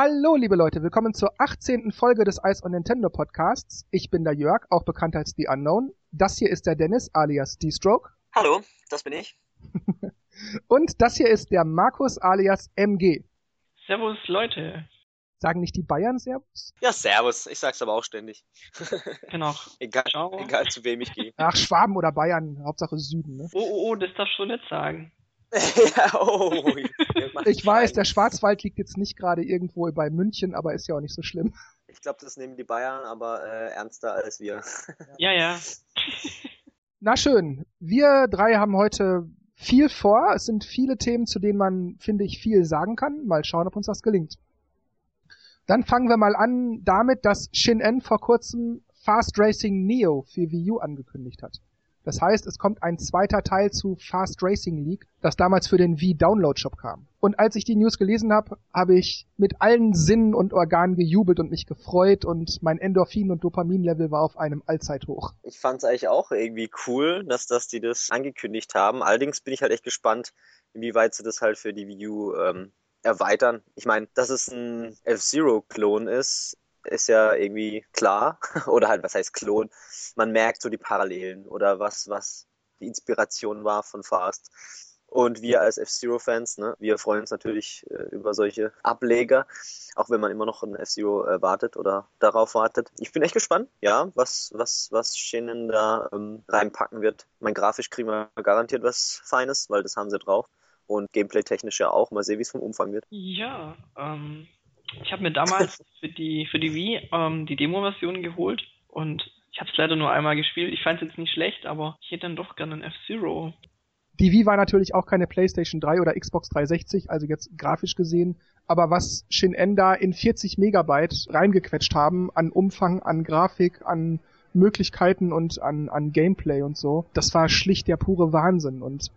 Hallo, liebe Leute, willkommen zur 18. Folge des Ice on Nintendo Podcasts. Ich bin der Jörg, auch bekannt als The Unknown. Das hier ist der Dennis, alias D-Stroke. Hallo, das bin ich. Und das hier ist der Markus, alias MG. Servus, Leute. Sagen nicht die Bayern Servus? Ja, Servus. Ich sag's aber auch ständig. Genau. egal, Ciao. egal zu wem ich gehe. Ach, Schwaben oder Bayern, Hauptsache Süden, ne? Oh, oh, oh, das darfst du nicht sagen. ja, oh. Ich weiß, der Schwarzwald liegt jetzt nicht gerade irgendwo bei München, aber ist ja auch nicht so schlimm. Ich glaube, das nehmen die Bayern aber äh, ernster als wir. Ja, ja. Na schön, wir drei haben heute viel vor. Es sind viele Themen, zu denen man, finde ich, viel sagen kann. Mal schauen, ob uns das gelingt. Dann fangen wir mal an damit, dass Shin-En vor kurzem Fast Racing Neo für Wii U angekündigt hat. Das heißt, es kommt ein zweiter Teil zu Fast Racing League, das damals für den Wii Download Shop kam. Und als ich die News gelesen habe, habe ich mit allen Sinnen und Organen gejubelt und mich gefreut und mein Endorphin- und Dopaminlevel war auf einem Allzeithoch. Ich fand's eigentlich auch irgendwie cool, dass, dass die das angekündigt haben. Allerdings bin ich halt echt gespannt, inwieweit sie das halt für die Wii U ähm, erweitern. Ich meine, dass es ein F-Zero-Klon ist, ist ja irgendwie klar. oder halt, was heißt Klon? Man merkt so die Parallelen oder was, was die Inspiration war von Fast. Und wir als F-Zero-Fans, ne, wir freuen uns natürlich äh, über solche Ableger, auch wenn man immer noch ein F-Zero äh, wartet oder darauf wartet. Ich bin echt gespannt, ja, was, was, was Shinen da ähm, reinpacken wird. Mein grafisch kriegen wir garantiert was Feines, weil das haben sie drauf. Und gameplay-technisch ja auch. Mal sehen, wie es vom Umfang wird. Ja, ähm, ich habe mir damals für die für die Wii ähm, die Demo-Version geholt und ich habe es leider nur einmal gespielt. Ich fand es jetzt nicht schlecht, aber ich hätte dann doch gerne einen F-Zero. Die Wii war natürlich auch keine PlayStation 3 oder Xbox 360, also jetzt grafisch gesehen. Aber was Shin-En da in 40 Megabyte reingequetscht haben an Umfang, an Grafik, an Möglichkeiten und an, an Gameplay und so, das war schlicht der pure Wahnsinn. Und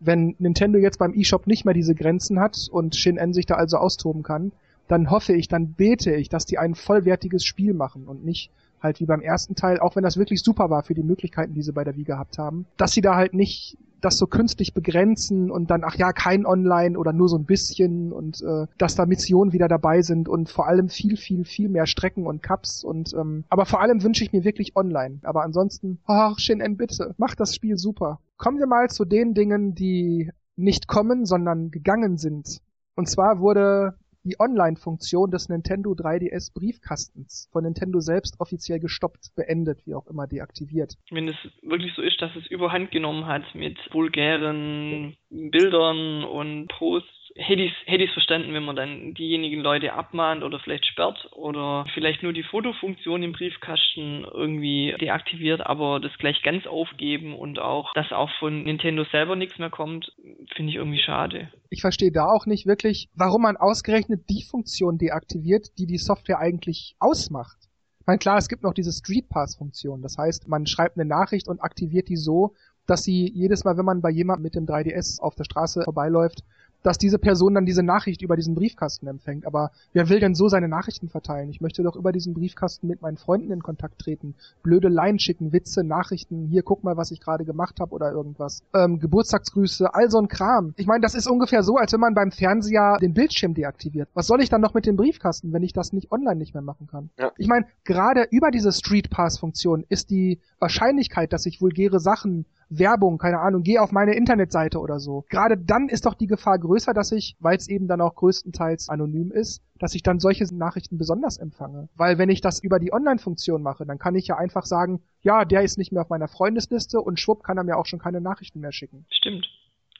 wenn Nintendo jetzt beim eShop nicht mehr diese Grenzen hat und Shin-En sich da also austoben kann, dann hoffe ich, dann bete ich, dass die ein vollwertiges Spiel machen und nicht halt wie beim ersten Teil, auch wenn das wirklich super war für die Möglichkeiten, die sie bei der Wii gehabt haben, dass sie da halt nicht das so künstlich begrenzen und dann, ach ja, kein Online oder nur so ein bisschen und äh, dass da Missionen wieder dabei sind und vor allem viel, viel, viel mehr Strecken und Cups und ähm, aber vor allem wünsche ich mir wirklich online. Aber ansonsten, ach, Shin-En, bitte, macht das Spiel super. Kommen wir mal zu den Dingen, die nicht kommen, sondern gegangen sind. Und zwar wurde die Online-Funktion des Nintendo 3DS Briefkastens von Nintendo selbst offiziell gestoppt, beendet, wie auch immer deaktiviert. Wenn es wirklich so ist, dass es überhand genommen hat mit vulgären Bildern und Posts, hätte ich ich's verstanden, wenn man dann diejenigen Leute abmahnt oder vielleicht sperrt oder vielleicht nur die Fotofunktion im Briefkasten irgendwie deaktiviert, aber das gleich ganz aufgeben und auch, dass auch von Nintendo selber nichts mehr kommt, finde ich irgendwie schade. Ich verstehe da auch nicht wirklich, warum man ausgerechnet die Funktion deaktiviert, die die Software eigentlich ausmacht. Ich meine, klar, es gibt noch diese Street Pass Funktion. Das heißt, man schreibt eine Nachricht und aktiviert die so, dass sie jedes Mal, wenn man bei jemandem mit dem 3DS auf der Straße vorbeiläuft, dass diese Person dann diese Nachricht über diesen Briefkasten empfängt. Aber wer will denn so seine Nachrichten verteilen? Ich möchte doch über diesen Briefkasten mit meinen Freunden in Kontakt treten, blöde Line schicken, Witze, Nachrichten, hier guck mal, was ich gerade gemacht habe oder irgendwas. Ähm, Geburtstagsgrüße, all so ein Kram. Ich meine, das ist ungefähr so, als wenn man beim Fernseher den Bildschirm deaktiviert. Was soll ich dann noch mit dem Briefkasten, wenn ich das nicht online nicht mehr machen kann? Ja. Ich meine, gerade über diese Street Pass Funktion ist die Wahrscheinlichkeit, dass ich vulgäre Sachen Werbung, keine Ahnung, geh auf meine Internetseite oder so. Gerade dann ist doch die Gefahr größer, dass ich, weil es eben dann auch größtenteils anonym ist, dass ich dann solche Nachrichten besonders empfange. Weil wenn ich das über die Online-Funktion mache, dann kann ich ja einfach sagen, ja, der ist nicht mehr auf meiner Freundesliste und schwupp kann er mir auch schon keine Nachrichten mehr schicken. Stimmt.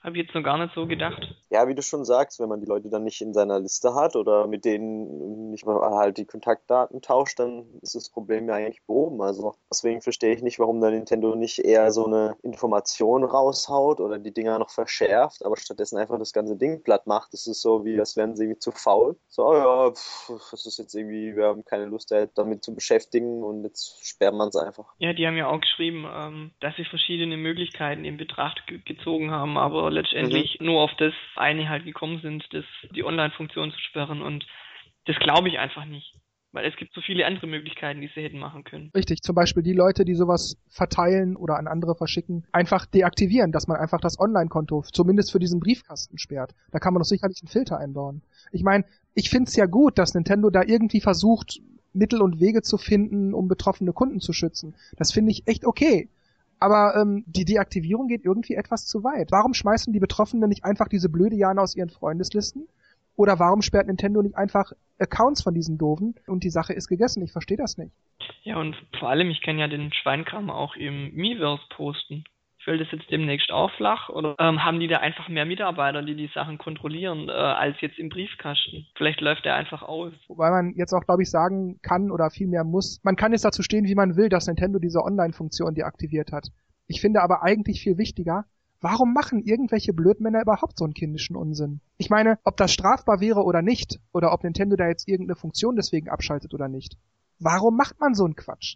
Habe ich jetzt noch gar nicht so gedacht. Ja, wie du schon sagst, wenn man die Leute dann nicht in seiner Liste hat oder mit denen nicht mal halt die Kontaktdaten tauscht, dann ist das Problem ja eigentlich behoben. Also deswegen verstehe ich nicht, warum da Nintendo nicht eher so eine Information raushaut oder die Dinger noch verschärft, aber stattdessen einfach das ganze Ding platt macht. Das ist so wie, als wären sie irgendwie zu faul. So, oh ja, pff, das ist jetzt irgendwie, wir haben keine Lust damit zu beschäftigen und jetzt sperrt man es einfach. Ja, die haben ja auch geschrieben, ähm, dass sie verschiedene Möglichkeiten in Betracht ge gezogen haben, aber letztendlich nur auf das eine halt gekommen sind, das die Online-Funktion zu sperren und das glaube ich einfach nicht. Weil es gibt so viele andere Möglichkeiten, die sie hätten machen können. Richtig, zum Beispiel die Leute, die sowas verteilen oder an andere verschicken, einfach deaktivieren, dass man einfach das Online-Konto zumindest für diesen Briefkasten sperrt. Da kann man doch sicherlich einen Filter einbauen. Ich meine, Ich find's ja gut, dass Nintendo da irgendwie versucht, Mittel und Wege zu finden, um betroffene Kunden zu schützen. Das finde ich echt okay. Aber ähm, die Deaktivierung geht irgendwie etwas zu weit. Warum schmeißen die Betroffenen nicht einfach diese blöde Jahre aus ihren Freundeslisten? Oder warum sperrt Nintendo nicht einfach Accounts von diesen Doofen und die Sache ist gegessen? Ich verstehe das nicht. Ja, und vor allem, ich kann ja den Schweinkram auch im Miiverse posten. Fällt es jetzt demnächst auch flach oder ähm, haben die da einfach mehr Mitarbeiter, die die Sachen kontrollieren, äh, als jetzt im Briefkasten? Vielleicht läuft der einfach aus. Wobei man jetzt auch, glaube ich, sagen kann oder vielmehr muss, man kann jetzt dazu stehen, wie man will, dass Nintendo diese Online-Funktion deaktiviert hat. Ich finde aber eigentlich viel wichtiger, Warum machen irgendwelche Blödmänner überhaupt so einen kindischen Unsinn? Ich meine, ob das strafbar wäre oder nicht, oder ob Nintendo da jetzt irgendeine Funktion deswegen abschaltet oder nicht. Warum macht man so einen Quatsch?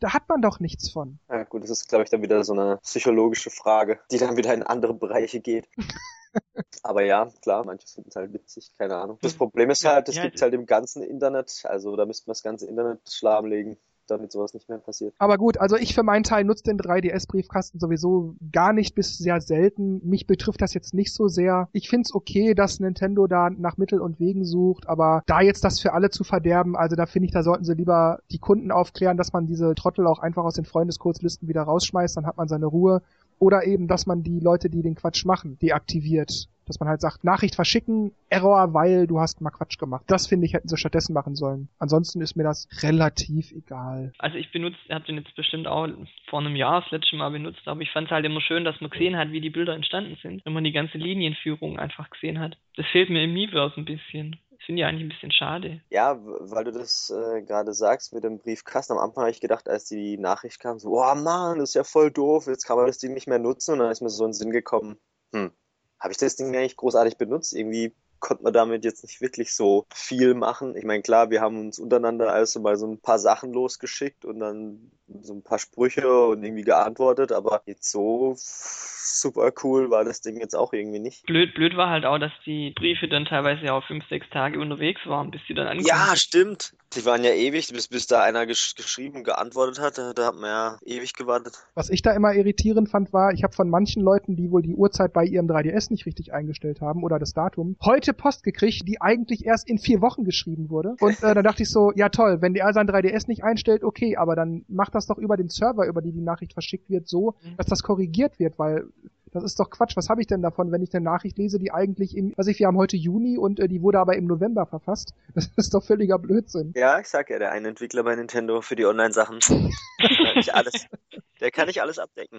Da hat man doch nichts von. Ja gut, das ist, glaube ich, dann wieder so eine psychologische Frage, die dann wieder in andere Bereiche geht. Aber ja, klar, manche finden es halt witzig, keine Ahnung. Das Problem ist halt, es ja, gibt halt im ganzen Internet, also da müsste man das ganze Internet schlagenlegen damit sowas nicht mehr passiert. Aber gut, also ich für meinen Teil nutze den 3DS-Briefkasten sowieso gar nicht bis sehr selten. Mich betrifft das jetzt nicht so sehr. Ich find's okay, dass Nintendo da nach Mittel und Wegen sucht, aber da jetzt das für alle zu verderben, also da finde ich, da sollten sie lieber die Kunden aufklären, dass man diese Trottel auch einfach aus den Freundeskurzlisten wieder rausschmeißt, dann hat man seine Ruhe. Oder eben, dass man die Leute, die den Quatsch machen, deaktiviert dass man halt sagt, Nachricht verschicken, Error, weil du hast mal Quatsch gemacht. Das finde ich, hätten sie stattdessen machen sollen. Ansonsten ist mir das relativ egal. Also ich benutze, habe den jetzt bestimmt auch vor einem Jahr das letzte Mal benutzt, aber ich fand es halt immer schön, dass man gesehen hat, wie die Bilder entstanden sind. Wenn man die ganze Linienführung einfach gesehen hat. Das fehlt mir im Miiverse ein bisschen. Finde ich eigentlich ein bisschen schade. Ja, weil du das äh, gerade sagst mit dem Briefkasten. Am Anfang habe ich gedacht, als die Nachricht kam, so, oh Mann, das ist ja voll doof, jetzt kann man das Ding nicht mehr nutzen. Und dann ist mir so ein Sinn gekommen, hm, habe ich das Ding nicht großartig benutzt. Irgendwie konnte man damit jetzt nicht wirklich so viel machen. Ich meine, klar, wir haben uns untereinander also mal so ein paar Sachen losgeschickt und dann so ein paar Sprüche und irgendwie geantwortet, aber jetzt so super cool war das Ding jetzt auch irgendwie nicht. Blöd, blöd war halt auch, dass die Briefe dann teilweise auch fünf, sechs Tage unterwegs waren, bis sie dann angekommen Ja, stimmt. Die waren ja ewig, bis, bis da einer gesch geschrieben, geantwortet hat. Da hat man ja ewig gewartet. Was ich da immer irritierend fand, war, ich habe von manchen Leuten, die wohl die Uhrzeit bei ihrem 3DS nicht richtig eingestellt haben oder das Datum, heute Post gekriegt, die eigentlich erst in vier Wochen geschrieben wurde. Und äh, dann dachte ich so, ja toll, wenn der sein 3DS nicht einstellt, okay, aber dann macht das doch über den Server, über die die Nachricht verschickt wird, so, mhm. dass das korrigiert wird, weil das ist doch Quatsch. Was habe ich denn davon, wenn ich eine Nachricht lese, die eigentlich im, was ich, wir haben heute Juni und äh, die wurde aber im November verfasst. Das ist doch völliger Blödsinn. Ja, ich sag ja, der eine Entwickler bei Nintendo für die Online-Sachen. der kann nicht alles abdecken.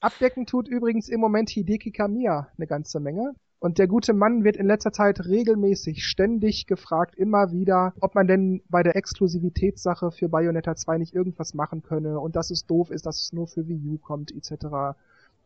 Abdecken tut übrigens im Moment Hideki Kamiya eine ganze Menge. Und der gute Mann wird in letzter Zeit regelmäßig, ständig gefragt, immer wieder, ob man denn bei der Exklusivitätssache für Bayonetta 2 nicht irgendwas machen könne und dass es doof ist, dass es nur für Wii U kommt, etc.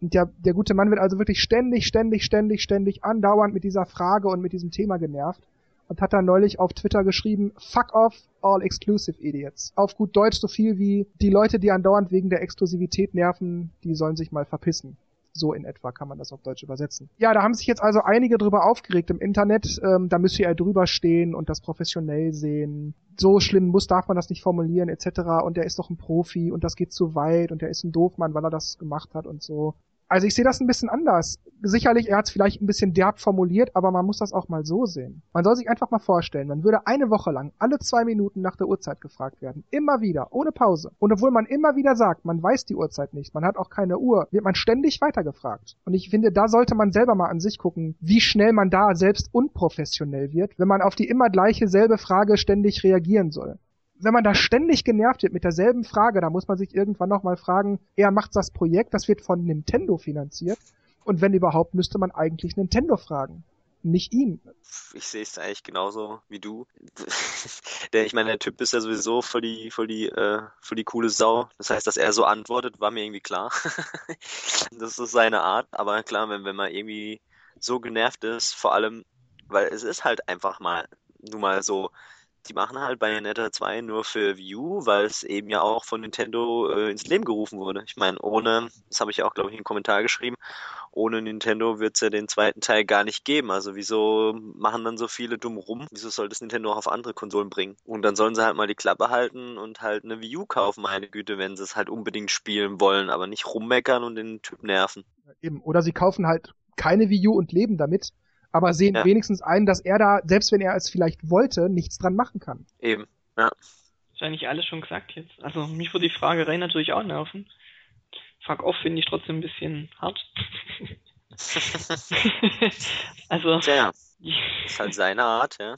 Und der, der gute Mann wird also wirklich ständig, ständig, ständig, ständig andauernd mit dieser Frage und mit diesem Thema genervt und hat dann neulich auf Twitter geschrieben, fuck off all exclusive idiots. Auf gut Deutsch so viel wie, die Leute, die andauernd wegen der Exklusivität nerven, die sollen sich mal verpissen. So in etwa kann man das auf Deutsch übersetzen. Ja, da haben sich jetzt also einige drüber aufgeregt im Internet. Ähm, da müsste er drüber stehen und das professionell sehen. So schlimm muss, darf man das nicht formulieren, etc. Und der ist doch ein Profi und das geht zu weit und der ist ein Doofmann, weil er das gemacht hat und so. Also ich sehe das ein bisschen anders. Sicherlich, er hat es vielleicht ein bisschen derb formuliert, aber man muss das auch mal so sehen. Man soll sich einfach mal vorstellen, man würde eine Woche lang alle zwei Minuten nach der Uhrzeit gefragt werden. Immer wieder, ohne Pause. Und obwohl man immer wieder sagt, man weiß die Uhrzeit nicht, man hat auch keine Uhr, wird man ständig weitergefragt. Und ich finde, da sollte man selber mal an sich gucken, wie schnell man da selbst unprofessionell wird, wenn man auf die immer gleiche selbe Frage ständig reagieren soll wenn man da ständig genervt wird mit derselben Frage, da muss man sich irgendwann nochmal fragen, er macht das Projekt, das wird von Nintendo finanziert. Und wenn überhaupt, müsste man eigentlich Nintendo fragen. Nicht ihn. Ich sehe es eigentlich genauso wie du. der, ich meine, der Typ ist ja sowieso voll die, voll die, äh, voll die coole Sau. Das heißt, dass er so antwortet, war mir irgendwie klar. das ist seine Art. Aber klar, wenn, wenn man irgendwie so genervt ist, vor allem, weil es ist halt einfach mal, nun mal so, die machen halt Bayonetta 2 nur für Wii U, weil es eben ja auch von Nintendo äh, ins Leben gerufen wurde. Ich meine, ohne, das habe ich ja auch, glaube ich, in den Kommentar geschrieben, ohne Nintendo wird es ja den zweiten Teil gar nicht geben. Also wieso machen dann so viele dumm rum? Wieso soll das Nintendo auch auf andere Konsolen bringen? Und dann sollen sie halt mal die Klappe halten und halt eine Wii U kaufen, meine Güte, wenn sie es halt unbedingt spielen wollen, aber nicht rummeckern und den Typ nerven. Eben, oder sie kaufen halt keine Wii U und leben damit aber sehen Ja. wenigstens ein, dass er da, selbst wenn er es vielleicht wollte, nichts dran machen kann. Eben, ja. Ist eigentlich alles schon gesagt jetzt. Also mich würde die Fragerei natürlich auch nerven. Fuck off finde ich trotzdem ein bisschen hart. also, Tja, ist halt seine Art, ja.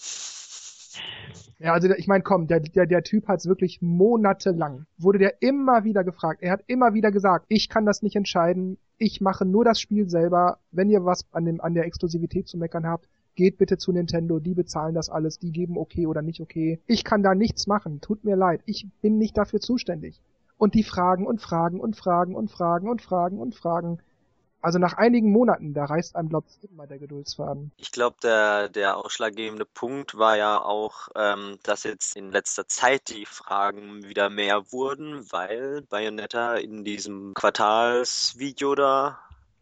Ja, also ich meine, komm, der, der, der Typ hat's wirklich monatelang, wurde der immer wieder gefragt. Er hat immer wieder gesagt, ich kann das nicht entscheiden, ich mache nur das Spiel selber. Wenn ihr was an, dem, an der Exklusivität zu meckern habt, geht bitte zu Nintendo, die bezahlen das alles, die geben okay oder nicht okay. Ich kann da nichts machen, tut mir leid, ich bin nicht dafür zuständig. Und die fragen und fragen und fragen und fragen und fragen und fragen. Also nach einigen Monaten, da reißt einem, glaubt immer der Geduldsfaden. Ich glaube, der, der ausschlaggebende Punkt war ja auch, ähm, dass jetzt in letzter Zeit die Fragen wieder mehr wurden, weil Bayonetta in diesem Quartalsvideo da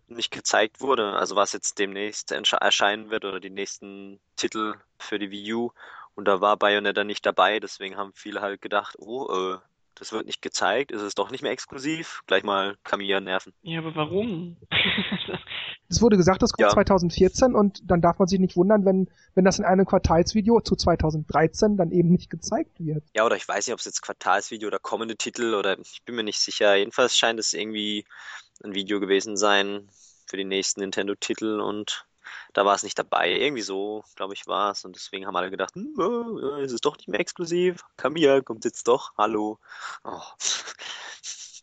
nicht gezeigt wurde. Also was jetzt demnächst erscheinen wird oder die nächsten Titel für die Wii U. Und da war Bayonetta nicht dabei, deswegen haben viele halt gedacht, oh, äh, das wird nicht gezeigt, ist es doch nicht mehr exklusiv. Gleich mal Kamiya nerven. ja, aber warum? Es wurde gesagt, das kommt Ja. 2014 und dann darf man sich nicht wundern, wenn, wenn das in einem Quartalsvideo zu 2013 dann eben nicht gezeigt wird. Ja, oder ich weiß nicht, ob es jetzt Quartalsvideo oder kommende Titel oder ich bin mir nicht sicher. Jedenfalls scheint es irgendwie ein Video gewesen sein für die nächsten Nintendo-Titel und da war es nicht dabei. Irgendwie so, glaube ich, war es. Und deswegen haben alle gedacht, hm, äh, ist es doch nicht mehr exklusiv. Kamiya kommt jetzt doch. Hallo. Oh.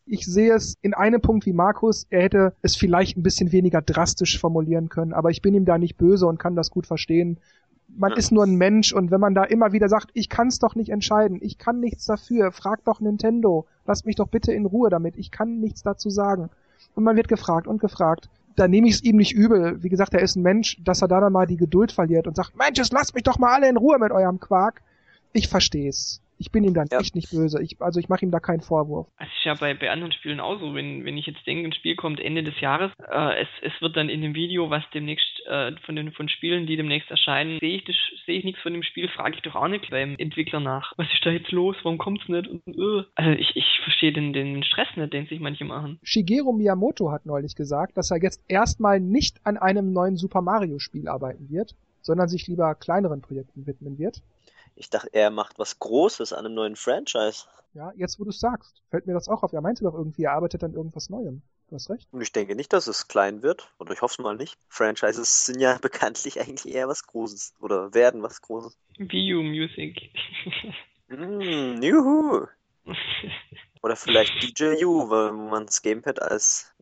Ich sehe es in einem Punkt wie Markus, er hätte es vielleicht ein bisschen weniger drastisch formulieren können, aber ich bin ihm da nicht böse und kann das gut verstehen. Man Ja. ist nur ein Mensch und wenn man da immer wieder sagt, ich kann es doch nicht entscheiden, ich kann nichts dafür, frag doch Nintendo, lasst mich doch bitte in Ruhe damit, ich kann nichts dazu sagen. Und man wird gefragt und gefragt. Da nehme ich es ihm nicht übel. Wie gesagt, er ist ein Mensch, dass er da dann mal die Geduld verliert und sagt, Mensch, lasst mich doch mal alle in Ruhe mit eurem Quark. Ich verstehe es. Ich bin ihm dann Ja. echt nicht böse. Ich, also ich mache ihm da keinen Vorwurf. Es ist ja bei, bei anderen Spielen auch so, wenn, wenn ich jetzt denke, ein Spiel kommt Ende des Jahres, äh, es, es wird dann in dem Video, was demnächst äh, von den von Spielen, die demnächst erscheinen, sehe ich das, sehe ich nichts von dem Spiel, frage ich doch auch nicht beim Entwickler nach. Was ist da jetzt los? Warum kommt's nicht? Und, äh. Also ich, ich verstehe den, den Stress nicht, den sich manche machen. Shigeru Miyamoto hat neulich gesagt, dass er jetzt erstmal nicht an einem neuen Super Mario Spiel arbeiten wird, sondern sich lieber kleineren Projekten widmen wird. Ich dachte, er macht was Großes an einem neuen Franchise. Ja, jetzt wo du es sagst, fällt mir das auch auf. Er meinte doch irgendwie, er arbeitet an irgendwas Neuem. Du hast recht. Und ich denke nicht, dass es klein wird. Oder ich hoffe es mal nicht. Franchises sind ja bekanntlich eigentlich eher was Großes. Oder werden was Großes. U Music. Mm, juhu. Oder vielleicht DJU, weil man das Gamepad als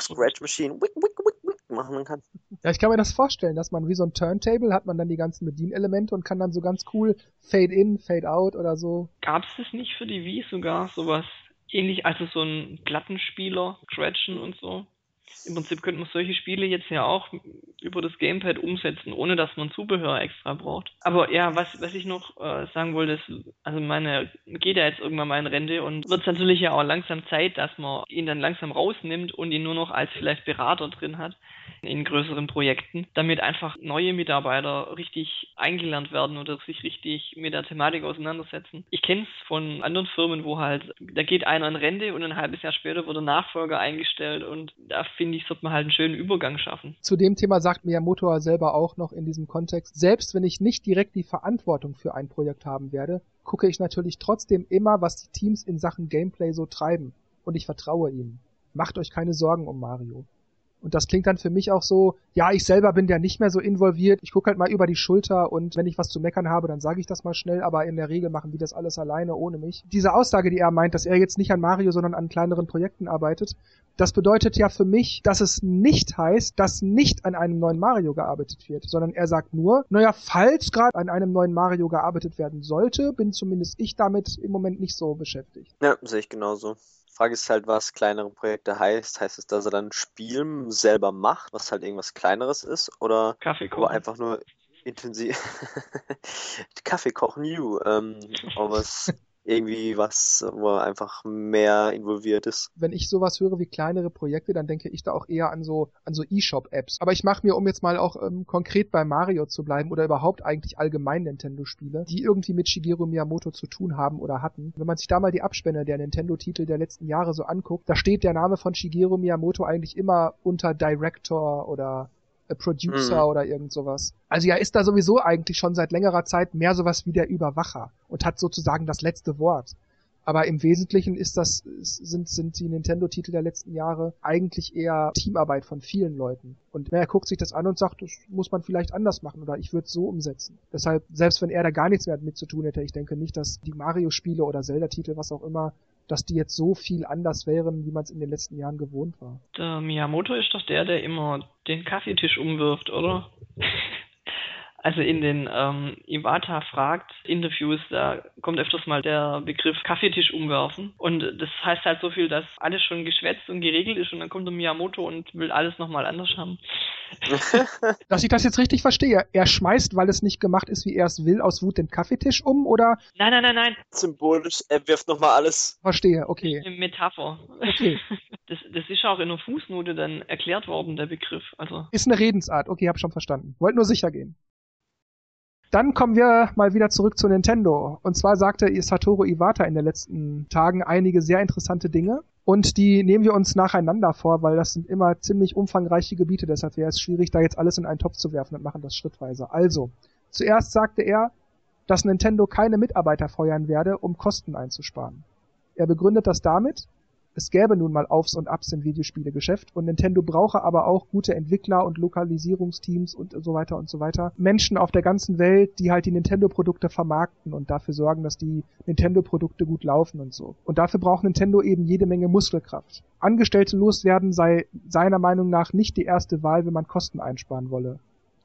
Scratch Machine wick, wick, wick machen kann. Ja, ich kann mir das vorstellen, dass man wie so ein Turntable hat man dann die ganzen Bedienelemente und kann dann so ganz cool Fade in, Fade out oder so. Gab es das nicht für die Wii sogar sowas ähnlich, also so ein Plattenspieler, Scratchen und so? Im Prinzip könnte man solche Spiele jetzt ja auch über das Gamepad umsetzen, ohne dass man Zubehör extra braucht. Aber ja, was, was ich noch äh, sagen wollte, ist, also meine geht ja jetzt irgendwann mal in Rente und wird es natürlich ja auch langsam Zeit, dass man ihn dann langsam rausnimmt und ihn nur noch als vielleicht Berater drin hat in größeren Projekten, damit einfach neue Mitarbeiter richtig eingelernt werden oder sich richtig mit der Thematik auseinandersetzen. Ich kenne es von anderen Firmen, wo halt, da geht einer in Rente und ein halbes Jahr später wird der Nachfolger eingestellt und da finde ich, sollte man halt einen schönen Übergang schaffen. Zu dem Thema sagt Miyamoto selber auch noch in diesem Kontext, selbst wenn ich nicht direkt die Verantwortung für ein Projekt haben werde, gucke ich natürlich trotzdem immer, was die Teams in Sachen Gameplay so treiben. Und ich vertraue ihnen. Macht euch keine Sorgen um Mario. Und das klingt dann für mich auch so, ja, ich selber bin ja nicht mehr so involviert, ich gucke halt mal über die Schulter und wenn ich was zu meckern habe, dann sage ich das mal schnell, aber in der Regel machen die das alles alleine ohne mich. Diese Aussage, die er meint, dass er jetzt nicht an Mario, sondern an kleineren Projekten arbeitet, das bedeutet ja für mich, dass es nicht heißt, dass nicht an einem neuen Mario gearbeitet wird, sondern er sagt nur, naja, falls gerade an einem neuen Mario gearbeitet werden sollte, bin zumindest ich damit im Moment nicht so beschäftigt. Ja, sehe ich genauso. Frage ist halt, was kleinere Projekte heißt. Heißt es, dass er dann Spiel selber macht, was halt irgendwas kleineres ist? Oder Kaffee kochen. einfach nur intensiv Kaffee kochen, you. Ähm, aber was irgendwie was, wo er einfach mehr involviert ist. wenn ich sowas höre wie kleinere Projekte, dann denke ich da auch eher an so an so E-Shop-Apps. Aber ich mache mir, um jetzt mal auch ähm, konkret bei Mario zu bleiben oder überhaupt eigentlich allgemein Nintendo-Spiele, die irgendwie mit Shigeru Miyamoto zu tun haben oder hatten. Wenn man sich da mal die Abspänne der Nintendo-Titel der letzten Jahre so anguckt, da steht der Name von Shigeru Miyamoto eigentlich immer unter Director oder Producer mhm. oder irgend sowas. Also ja, ist da sowieso eigentlich schon seit längerer Zeit mehr sowas wie der Überwacher und hat sozusagen das letzte Wort. Aber im Wesentlichen ist das, sind, sind die Nintendo-Titel der letzten Jahre eigentlich eher Teamarbeit von vielen Leuten. Und er guckt sich das an und sagt, das muss man vielleicht anders machen oder ich würde es so umsetzen. Deshalb, selbst wenn er da gar nichts mehr mit zu tun hätte, ich denke nicht, dass die Mario-Spiele oder Zelda-Titel, was auch immer, dass die jetzt so viel anders wären, wie man es in den letzten Jahren gewohnt war. Der Miyamoto ist doch der, der immer den Kaffeetisch umwirft, oder? Also in den ähm, Iwata fragt Interviews, da kommt öfters mal der Begriff Kaffeetisch umwerfen. Und das heißt halt so viel, dass alles schon geschwätzt und geregelt ist und dann kommt der Miyamoto und will alles nochmal anders haben. dass ich das jetzt richtig verstehe. Er schmeißt, weil es nicht gemacht ist, wie er es will, aus Wut den Kaffeetisch um, oder? Nein, nein, nein, nein. Symbolisch, er wirft nochmal alles. Verstehe, okay. Eine Metapher. Okay. Das, das ist auch in der Fußnote dann erklärt worden, der Begriff. Also. Ist eine Redensart. Okay, hab schon verstanden. Wollt nur sicher gehen. Dann kommen wir mal wieder zurück zu Nintendo. Und zwar sagte Satoru Iwata in den letzten Tagen einige sehr interessante Dinge. Und die nehmen wir uns nacheinander vor, weil das sind immer ziemlich umfangreiche Gebiete. Deshalb wäre es schwierig, da jetzt alles in einen Topf zu werfen und machen das schrittweise. Also, zuerst sagte er, dass Nintendo keine Mitarbeiter feuern werde, um Kosten einzusparen. Er begründet das damit, es gäbe nun mal Aufs und Abs im Videospielegeschäft und Nintendo brauche aber auch gute Entwickler und Lokalisierungsteams und so weiter und so weiter. Menschen auf der ganzen Welt, die halt die Nintendo-Produkte vermarkten und dafür sorgen, dass die Nintendo-Produkte gut laufen und so. Und dafür braucht Nintendo eben jede Menge Muskelkraft. Angestellte loswerden sei seiner Meinung nach nicht die erste Wahl, wenn man Kosten einsparen wolle.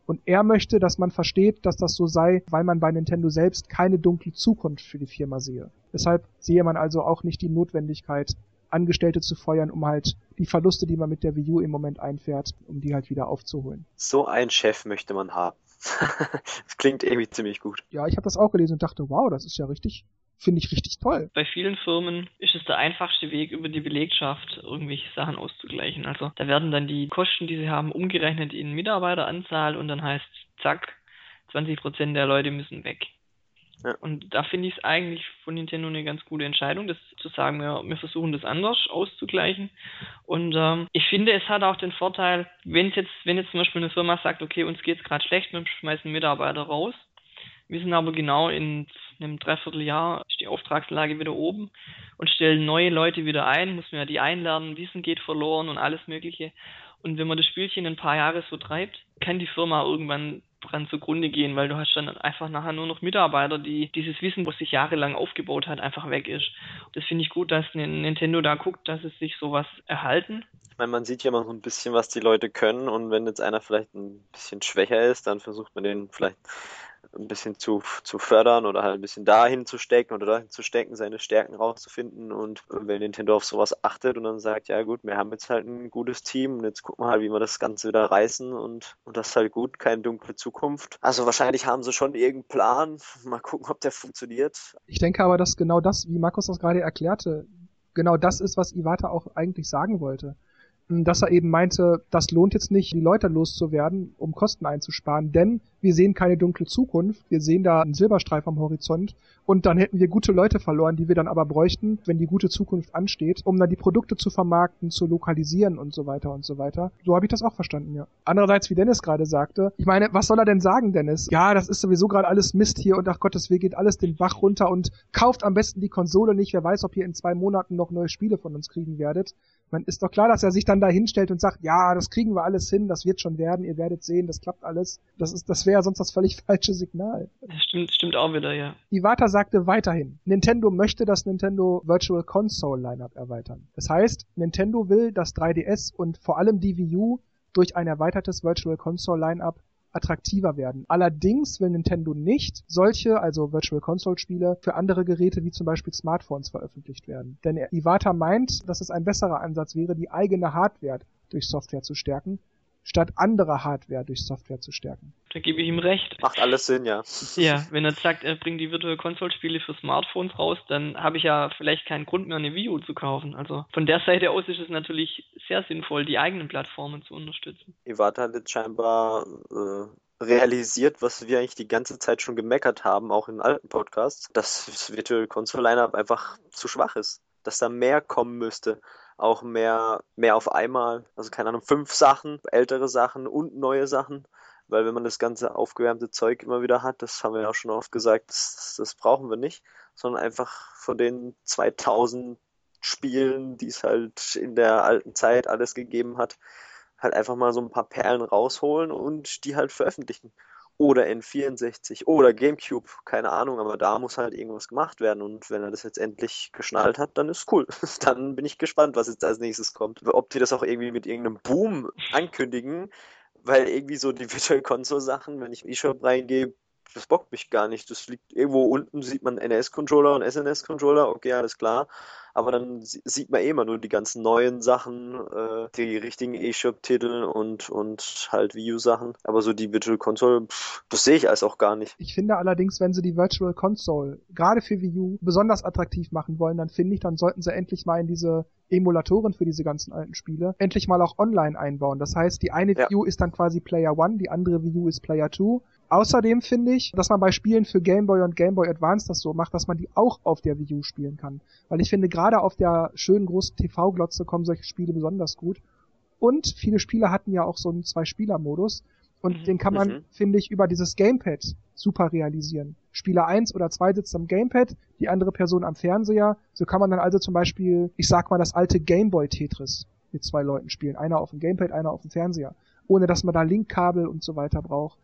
Und er möchte, dass man versteht, dass das so sei, weil man bei Nintendo selbst keine dunkle Zukunft für die Firma sehe. Deshalb sehe man also auch nicht die Notwendigkeit, Angestellte zu feuern, um halt die Verluste, die man mit der Wii U im Moment einfährt, um die halt wieder aufzuholen. So einen Chef möchte man haben. das klingt irgendwie ziemlich gut. Ja, ich habe das auch gelesen und dachte, wow, das ist ja richtig, finde ich richtig toll. Bei vielen Firmen ist es der einfachste Weg, über die Belegschaft irgendwelche Sachen auszugleichen. Also da werden dann die Kosten, die sie haben, umgerechnet in Mitarbeiteranzahl und dann heißt zack, 20 Prozent der Leute müssen weg. Und da finde ich es eigentlich von Nintendo eine ganz gute Entscheidung, das zu sagen, wir, wir versuchen das anders auszugleichen. Und ähm, ich finde, es hat auch den Vorteil, wenn jetzt, wenn jetzt zum Beispiel eine Firma sagt, okay, uns geht es gerade schlecht, wir schmeißen Mitarbeiter raus, wissen aber genau, in einem Dreivierteljahr ist die Auftragslage wieder oben und stellen neue Leute wieder ein, muss man ja die einlernen, Wissen geht verloren und alles Mögliche. Und wenn man das Spielchen ein paar Jahre so treibt, kann die Firma irgendwann dran zugrunde gehen, weil du hast dann einfach nachher nur noch Mitarbeiter, die dieses Wissen, was sich jahrelang aufgebaut hat, einfach weg ist. Das finde ich gut, dass Nintendo da guckt, dass es sich sowas erhalten. Ich meine, man sieht ja mal so ein bisschen, was die Leute können und wenn jetzt einer vielleicht ein bisschen schwächer ist, dann versucht man den vielleicht ein bisschen zu, zu fördern oder halt ein bisschen dahin zu stecken oder dahin zu stecken, seine Stärken rauszufinden. Und wenn Nintendo auf sowas achtet und dann sagt, ja gut, wir haben jetzt halt ein gutes Team und jetzt gucken wir halt, wie wir das Ganze wieder reißen und, und das ist halt gut, keine dunkle Zukunft. Also wahrscheinlich haben sie schon irgendeinen Plan. Mal gucken, ob der funktioniert. Ich denke aber, dass genau das, wie Markus das gerade erklärte, genau das ist, was Iwata auch eigentlich sagen wollte dass er eben meinte, das lohnt jetzt nicht, die Leute loszuwerden, um Kosten einzusparen, denn wir sehen keine dunkle Zukunft, wir sehen da einen Silberstreif am Horizont und dann hätten wir gute Leute verloren, die wir dann aber bräuchten, wenn die gute Zukunft ansteht, um dann die Produkte zu vermarkten, zu lokalisieren und so weiter und so weiter. So habe ich das auch verstanden, ja. Andererseits, wie Dennis gerade sagte, ich meine, was soll er denn sagen, Dennis? Ja, das ist sowieso gerade alles Mist hier und ach Gottes Willen geht alles den Bach runter und kauft am besten die Konsole nicht, wer weiß, ob ihr in zwei Monaten noch neue Spiele von uns kriegen werdet. Man ist doch klar, dass er sich dann da hinstellt und sagt, ja, das kriegen wir alles hin, das wird schon werden, ihr werdet sehen, das klappt alles. Das ist, das wäre sonst das völlig falsche Signal. Das stimmt, stimmt auch wieder, ja. Iwata sagte weiterhin, Nintendo möchte das Nintendo Virtual Console Lineup erweitern. Das heißt, Nintendo will das 3DS und vor allem die Wii U durch ein erweitertes Virtual Console Lineup attraktiver werden. Allerdings will Nintendo nicht solche, also Virtual Console Spiele, für andere Geräte wie zum Beispiel Smartphones veröffentlicht werden. Denn Iwata meint, dass es ein besserer Ansatz wäre, die eigene Hardware durch Software zu stärken, statt andere Hardware durch Software zu stärken. Da gebe ich ihm recht. Macht alles Sinn, ja. Ja, wenn er sagt, er bringt die Virtual Console Spiele für Smartphones raus, dann habe ich ja vielleicht keinen Grund mehr, eine Wii U zu kaufen. Also von der Seite aus ist es natürlich sehr sinnvoll, die eigenen Plattformen zu unterstützen. Iwata hat jetzt scheinbar äh, realisiert, was wir eigentlich die ganze Zeit schon gemeckert haben, auch in alten Podcasts, dass das Virtual Console Lineup einfach zu schwach ist dass da mehr kommen müsste. Auch mehr, mehr auf einmal. Also keine Ahnung, fünf Sachen, ältere Sachen und neue Sachen. Weil wenn man das ganze aufgewärmte Zeug immer wieder hat, das haben wir ja auch schon oft gesagt, das, das brauchen wir nicht, sondern einfach von den 2000 Spielen, die es halt in der alten Zeit alles gegeben hat, halt einfach mal so ein paar Perlen rausholen und die halt veröffentlichen oder N64 oder GameCube, keine Ahnung, aber da muss halt irgendwas gemacht werden und wenn er das jetzt endlich geschnallt hat, dann ist cool. dann bin ich gespannt, was jetzt als nächstes kommt. Ob die das auch irgendwie mit irgendeinem Boom ankündigen, weil irgendwie so die Virtual Console Sachen, wenn ich in eShop reingehe, das bockt mich gar nicht. Das liegt irgendwo unten, sieht man NS-Controller und SNS-Controller, okay, alles klar aber dann sieht man eh immer nur die ganzen neuen Sachen, äh, die richtigen eShop-Titel und, und halt Wii U-Sachen. Aber so die Virtual Console, pff, das sehe ich als auch gar nicht. Ich finde allerdings, wenn sie die Virtual Console gerade für Wii U besonders attraktiv machen wollen, dann finde ich, dann sollten sie endlich mal in diese Emulatoren für diese ganzen alten Spiele endlich mal auch online einbauen. Das heißt, die eine ja. Wii U ist dann quasi Player One, die andere Wii U ist Player Two. Außerdem finde ich, dass man bei Spielen für Game Boy und Game Boy Advance das so macht, dass man die auch auf der Wii U spielen kann. Weil ich finde, gerade auf der schönen großen TV-Glotze kommen solche Spiele besonders gut. Und viele Spiele hatten ja auch so einen Zwei-Spieler-Modus. Und mhm. den kann man, mhm. finde ich, über dieses Gamepad super realisieren. Spieler 1 oder 2 sitzt am Gamepad, die andere Person am Fernseher. So kann man dann also zum Beispiel, ich sag mal, das alte Gameboy Tetris mit zwei Leuten spielen. Einer auf dem Gamepad, einer auf dem Fernseher. Ohne dass man da Linkkabel und so weiter braucht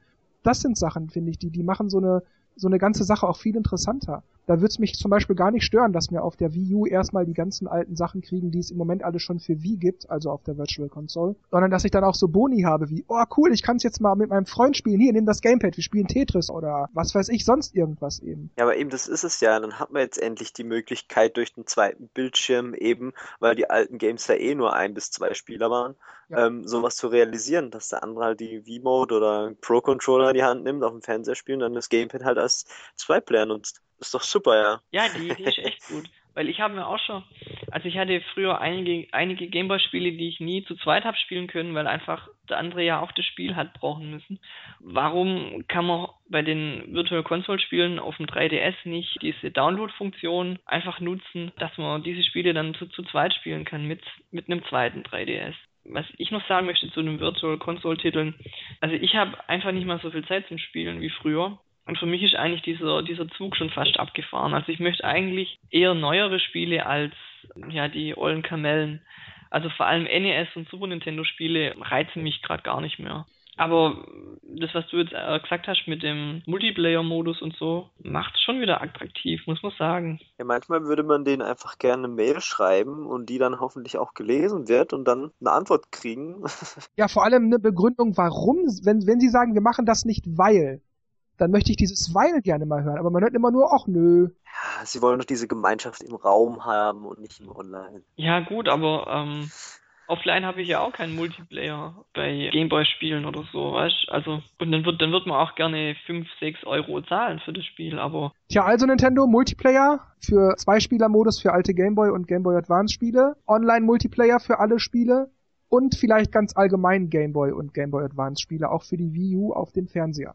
das sind Sachen, finde ich, die, die machen so eine, so eine ganze Sache auch viel interessanter. Da würde es mich zum Beispiel gar nicht stören, dass wir auf der Wii U erstmal die ganzen alten Sachen kriegen, die es im Moment alle schon für Wii gibt, also auf der Virtual Console, sondern dass ich dann auch so Boni habe wie, oh cool, ich kann es jetzt mal mit meinem Freund spielen, hier, nimm das Gamepad, wir spielen Tetris oder was weiß ich, sonst irgendwas eben. Ja, aber eben das ist es ja, dann hat man jetzt endlich die Möglichkeit durch den zweiten Bildschirm eben, weil die alten Games ja eh nur ein bis zwei Spieler waren, ja. ähm, sowas zu realisieren, dass der andere halt die V-Mode oder Pro-Controller in die Hand nimmt, auf dem Fernseher spielen und dann das Gamepad halt als Zwei-Player nutzt. Ist doch super, ja. Ja, die, die ist echt gut. Weil ich habe mir auch schon, also ich hatte früher einige, einige Gameboy-Spiele, die ich nie zu zweit habe spielen können, weil einfach der andere ja auch das Spiel hat brauchen müssen. Warum kann man bei den Virtual Console-Spielen auf dem 3DS nicht diese Download-Funktion einfach nutzen, dass man diese Spiele dann zu, zu zweit spielen kann mit, mit einem zweiten 3DS? was ich noch sagen möchte zu den Virtual Console Titeln, also ich habe einfach nicht mal so viel Zeit zum Spielen wie früher. Und für mich ist eigentlich dieser, dieser Zug schon fast abgefahren. Also ich möchte eigentlich eher neuere Spiele als ja die ollen Kamellen. Also vor allem NES und Super Nintendo Spiele reizen mich gerade gar nicht mehr. Aber das, was du jetzt äh, gesagt hast mit dem Multiplayer-Modus und so, macht es schon wieder attraktiv, muss man sagen. Ja, manchmal würde man denen einfach gerne eine Mail schreiben und die dann hoffentlich auch gelesen wird und dann eine Antwort kriegen. ja, vor allem eine Begründung, warum, wenn, wenn sie sagen, wir machen das nicht, weil dann möchte ich dieses Weil gerne mal hören. Aber man hört immer nur, ach nö. Ja, sie wollen doch diese Gemeinschaft im Raum haben und nicht im Online. Ja, gut, aber ähm, offline habe ich ja auch keinen Multiplayer bei Gameboy-Spielen oder so, weißt Also, und dann wird, dann wird man auch gerne 5, 6 Euro zahlen für das Spiel, aber. Tja, also Nintendo Multiplayer für Zwei-Spieler-Modus für alte Gameboy und Gameboy Advance-Spiele, Online-Multiplayer für alle Spiele und vielleicht ganz allgemein Gameboy und Gameboy Advance-Spiele, auch für die Wii U auf dem Fernseher.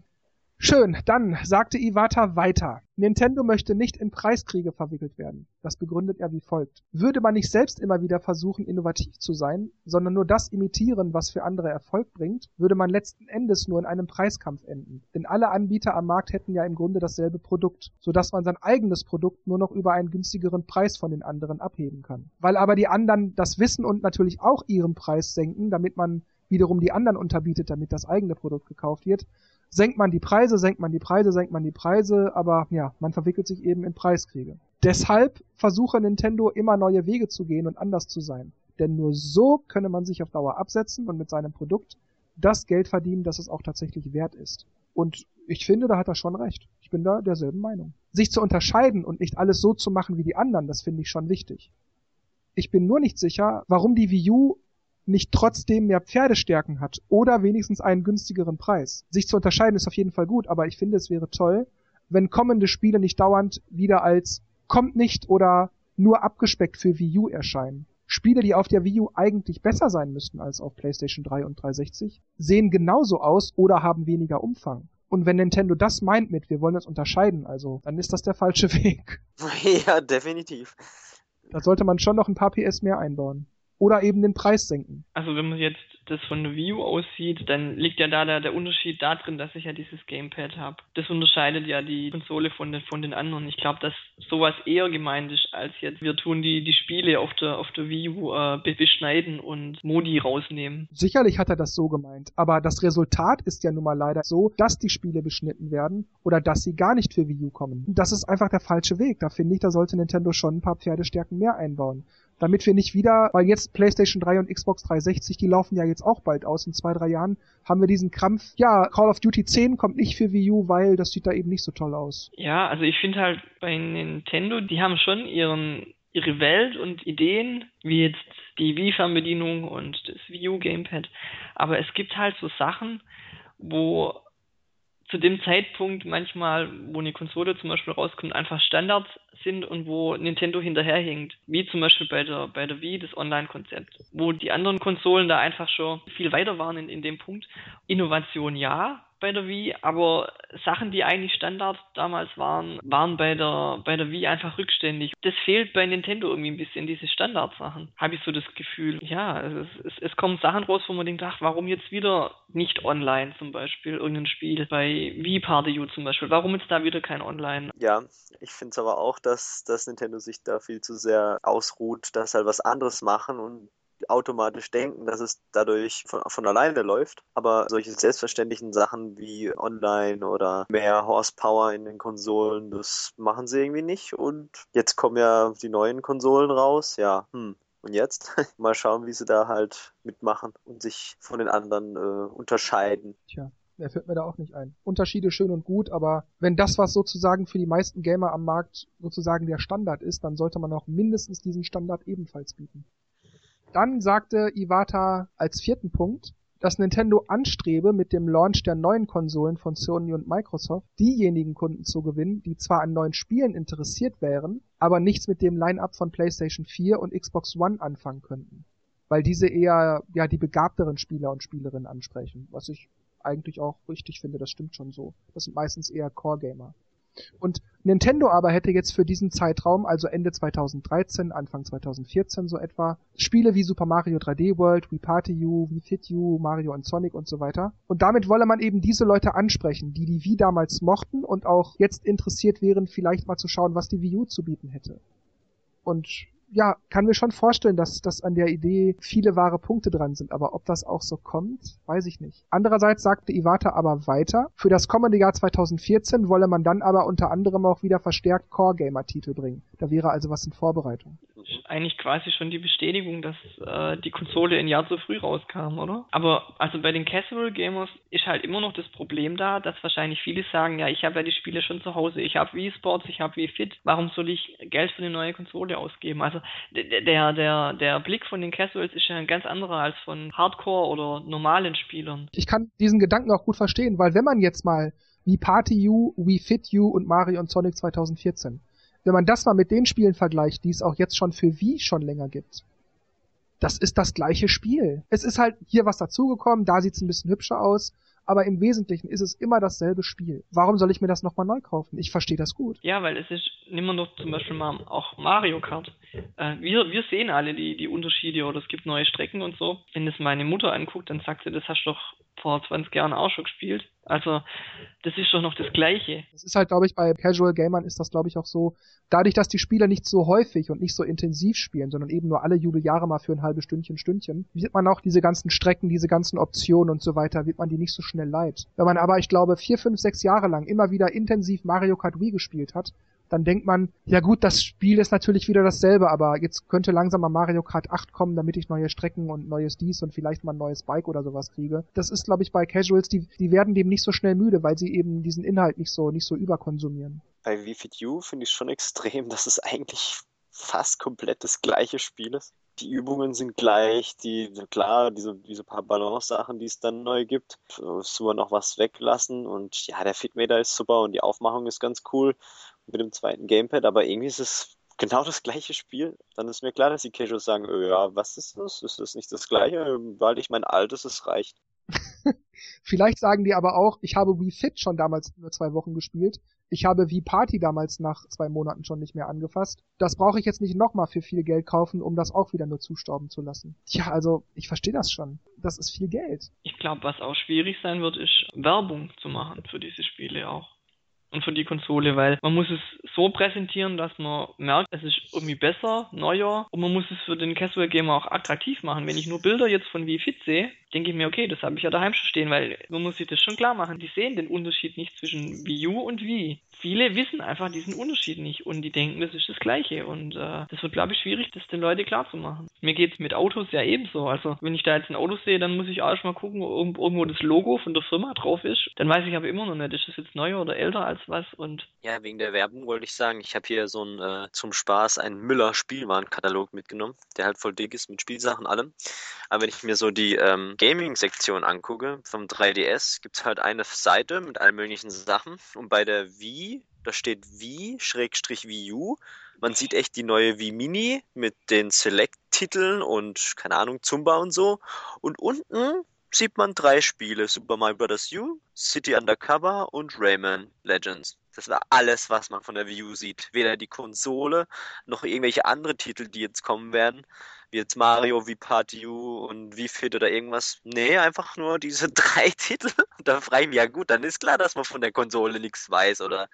Schön, dann sagte Iwata weiter. Nintendo möchte nicht in Preiskriege verwickelt werden. Das begründet er wie folgt. Würde man nicht selbst immer wieder versuchen, innovativ zu sein, sondern nur das imitieren, was für andere Erfolg bringt, würde man letzten Endes nur in einem Preiskampf enden. Denn alle Anbieter am Markt hätten ja im Grunde dasselbe Produkt, sodass man sein eigenes Produkt nur noch über einen günstigeren Preis von den anderen abheben kann. Weil aber die anderen das wissen und natürlich auch ihren Preis senken, damit man wiederum die anderen unterbietet, damit das eigene Produkt gekauft wird, senkt man die Preise, senkt man die Preise, senkt man die Preise, aber ja, man verwickelt sich eben in Preiskriege. Deshalb versuche Nintendo immer neue Wege zu gehen und anders zu sein. Denn nur so könne man sich auf Dauer absetzen und mit seinem Produkt das Geld verdienen, das es auch tatsächlich wert ist. Und ich finde, da hat er schon recht. Ich bin da derselben Meinung. Sich zu unterscheiden und nicht alles so zu machen wie die anderen, das finde ich schon wichtig. Ich bin nur nicht sicher, warum die Wii U nicht trotzdem mehr Pferdestärken hat oder wenigstens einen günstigeren Preis. Sich zu unterscheiden ist auf jeden Fall gut, aber ich finde, es wäre toll, wenn kommende Spiele nicht dauernd wieder als kommt nicht oder nur abgespeckt für Wii U erscheinen. Spiele, die auf der Wii U eigentlich besser sein müssten als auf PlayStation 3 und 360, sehen genauso aus oder haben weniger Umfang. Und wenn Nintendo das meint mit, wir wollen uns unterscheiden, also, dann ist das der falsche Weg. Ja, definitiv. Da sollte man schon noch ein paar PS mehr einbauen. Oder eben den Preis senken. Also wenn man jetzt das von der View aussieht, dann liegt ja da der, der Unterschied darin, dass ich ja dieses Gamepad habe. Das unterscheidet ja die Konsole von den, von den anderen. Ich glaube, dass sowas eher gemeint ist, als jetzt wir tun die, die Spiele auf der, auf der View äh, beschneiden und Modi rausnehmen. Sicherlich hat er das so gemeint, aber das Resultat ist ja nun mal leider so, dass die Spiele beschnitten werden oder dass sie gar nicht für Wii U kommen. Das ist einfach der falsche Weg. Da finde ich, da sollte Nintendo schon ein paar Pferdestärken mehr einbauen damit wir nicht wieder, weil jetzt PlayStation 3 und Xbox 360, die laufen ja jetzt auch bald aus, in zwei, drei Jahren, haben wir diesen Krampf, ja, Call of Duty 10 kommt nicht für Wii U, weil das sieht da eben nicht so toll aus. Ja, also ich finde halt bei Nintendo, die haben schon ihren ihre Welt und Ideen, wie jetzt die Wii-Fernbedienung und das Wii U Gamepad, aber es gibt halt so Sachen, wo zu dem Zeitpunkt manchmal, wo eine Konsole zum Beispiel rauskommt, einfach Standards sind und wo Nintendo hinterherhinkt. Wie zum Beispiel bei der, bei der Wii, das Online-Konzept. Wo die anderen Konsolen da einfach schon viel weiter waren in, in dem Punkt. Innovation ja, bei der Wii, aber Sachen, die eigentlich Standard damals waren, waren bei der, bei der Wii einfach rückständig. Das fehlt bei Nintendo irgendwie ein bisschen, diese Standardsachen. Habe ich so das Gefühl. Ja, es, es, es kommen Sachen raus, wo man denkt, ach, warum jetzt wieder nicht online zum Beispiel, irgendein Spiel. Bei Wii Party U zum Beispiel. Warum jetzt da wieder kein Online? Ja, ich finde es aber auch, dass, dass Nintendo sich da viel zu sehr ausruht, dass halt was anderes machen und automatisch denken, dass es dadurch von, von alleine läuft. Aber solche selbstverständlichen Sachen wie online oder mehr Horsepower in den Konsolen, das machen sie irgendwie nicht. Und jetzt kommen ja die neuen Konsolen raus. Ja, hm. Und jetzt mal schauen, wie sie da halt mitmachen und sich von den anderen äh, unterscheiden. Tja. Mehr fällt mir da auch nicht ein. Unterschiede schön und gut, aber wenn das, was sozusagen für die meisten Gamer am Markt sozusagen der Standard ist, dann sollte man auch mindestens diesen Standard ebenfalls bieten. Dann sagte Iwata als vierten Punkt, dass Nintendo anstrebe, mit dem Launch der neuen Konsolen von Sony und Microsoft diejenigen Kunden zu gewinnen, die zwar an neuen Spielen interessiert wären, aber nichts mit dem Line-up von PlayStation 4 und Xbox One anfangen könnten. Weil diese eher ja die begabteren Spieler und Spielerinnen ansprechen, was ich eigentlich auch richtig finde, das stimmt schon so. Das sind meistens eher Core-Gamer. Und Nintendo aber hätte jetzt für diesen Zeitraum, also Ende 2013, Anfang 2014 so etwa, Spiele wie Super Mario 3D World, Wii Party U, Wii Fit U, Mario und Sonic und so weiter. Und damit wolle man eben diese Leute ansprechen, die die Wii damals mochten und auch jetzt interessiert wären, vielleicht mal zu schauen, was die Wii U zu bieten hätte. Und ja, kann mir schon vorstellen, dass, dass an der Idee viele wahre Punkte dran sind, aber ob das auch so kommt, weiß ich nicht. Andererseits sagte Iwata aber weiter, für das kommende Jahr 2014 wolle man dann aber unter anderem auch wieder verstärkt Core-Gamer-Titel bringen. Da wäre also was in Vorbereitung eigentlich quasi schon die Bestätigung, dass äh, die Konsole ein Jahr zu früh rauskam, oder? Aber also bei den Casual Gamers ist halt immer noch das Problem da, dass wahrscheinlich viele sagen, ja, ich habe ja die Spiele schon zu Hause, ich habe Wii Sports, ich habe Wii Fit, warum soll ich Geld für eine neue Konsole ausgeben? Also der der der Blick von den Casuals ist ja ein ganz anderer als von Hardcore oder normalen Spielern. Ich kann diesen Gedanken auch gut verstehen, weil wenn man jetzt mal wie Party U, Wii Fit U und Mario und Sonic 2014 wenn man das mal mit den Spielen vergleicht, die es auch jetzt schon für Wii schon länger gibt, das ist das gleiche Spiel. Es ist halt hier was dazugekommen, da sieht's ein bisschen hübscher aus, aber im Wesentlichen ist es immer dasselbe Spiel. Warum soll ich mir das nochmal neu kaufen? Ich verstehe das gut. Ja, weil es ist, nehmen wir doch zum Beispiel mal auch Mario Kart. Äh, wir, wir sehen alle die, die Unterschiede oder es gibt neue Strecken und so. Wenn das meine Mutter anguckt, dann sagt sie, das hast du doch vor 20 Jahren auch schon gespielt. Also, das ist doch noch das Gleiche. Das ist halt, glaube ich, bei Casual Gamern ist das, glaube ich, auch so, dadurch, dass die Spieler nicht so häufig und nicht so intensiv spielen, sondern eben nur alle Jubeljahre mal für ein halbes Stündchen, Stündchen, wird man auch diese ganzen Strecken, diese ganzen Optionen und so weiter, wird man die nicht so schnell leid. Wenn man aber, ich glaube, vier, fünf, sechs Jahre lang immer wieder intensiv Mario Kart Wii gespielt hat, dann denkt man, ja gut, das Spiel ist natürlich wieder dasselbe, aber jetzt könnte langsam mal Mario Kart 8 kommen, damit ich neue Strecken und neues dies und vielleicht mal ein neues Bike oder sowas kriege. Das ist, glaube ich, bei Casuals, die, die werden dem nicht so schnell müde, weil sie eben diesen Inhalt nicht so, nicht so überkonsumieren. Bei Wii Fit You finde ich schon extrem, dass es eigentlich fast komplett das gleiche Spiel ist. Die Übungen sind gleich, die, klar, diese, diese paar Balance-Sachen, die es dann neu gibt, muss man noch was weglassen und ja, der Fitmeter ist super und die Aufmachung ist ganz cool mit dem zweiten Gamepad, aber irgendwie ist es genau das gleiche Spiel. Dann ist mir klar, dass die Casuals sagen, oh ja, was ist das? Ist das nicht das gleiche? Weil ich mein altes, es reicht. Vielleicht sagen die aber auch, ich habe Wii Fit schon damals nur zwei Wochen gespielt. Ich habe Wii Party damals nach zwei Monaten schon nicht mehr angefasst. Das brauche ich jetzt nicht nochmal für viel Geld kaufen, um das auch wieder nur zustauben zu lassen. Tja, also ich verstehe das schon. Das ist viel Geld. Ich glaube, was auch schwierig sein wird, ist Werbung zu machen für diese Spiele auch und für die Konsole, weil man muss es so präsentieren, dass man merkt, es ist irgendwie besser, neuer und man muss es für den Casual Gamer auch attraktiv machen. Wenn ich nur Bilder jetzt von Wii Fit sehe, denke ich mir, okay, das habe ich ja daheim schon stehen, weil man muss sich das schon klar machen. Die sehen den Unterschied nicht zwischen Wii U und Wii. Viele wissen einfach diesen Unterschied nicht und die denken, das ist das Gleiche und äh, das wird, glaube ich, schwierig, das den Leuten klar zu machen. Mir geht es mit Autos ja ebenso. Also wenn ich da jetzt ein Auto sehe, dann muss ich auch erstmal gucken, ob irgendwo das Logo von der Firma drauf ist. Dann weiß ich aber immer noch nicht, ist das jetzt neuer oder älter als was und ja, wegen der Werbung wollte ich sagen, ich habe hier so ein äh, zum Spaß einen Müller Spielwarenkatalog mitgenommen, der halt voll dick ist mit Spielsachen allem. Aber wenn ich mir so die ähm, Gaming-Sektion angucke vom 3DS, gibt es halt eine Seite mit allen möglichen Sachen. Und bei der Wii, da steht Wii, Schrägstrich Wii U. Man sieht echt die neue Wii Mini mit den Select-Titeln und, keine Ahnung, Zumba und so. Und unten sieht man drei Spiele: Super Mario Bros. U, City Undercover und Rayman Legends. Das war alles, was man von der Wii U sieht. Weder die Konsole noch irgendwelche andere Titel, die jetzt kommen werden wie jetzt Mario, wie Party U und wie Fit oder irgendwas. Nee, einfach nur diese drei Titel. da frage ich mich, ja gut, dann ist klar, dass man von der Konsole nichts weiß, oder?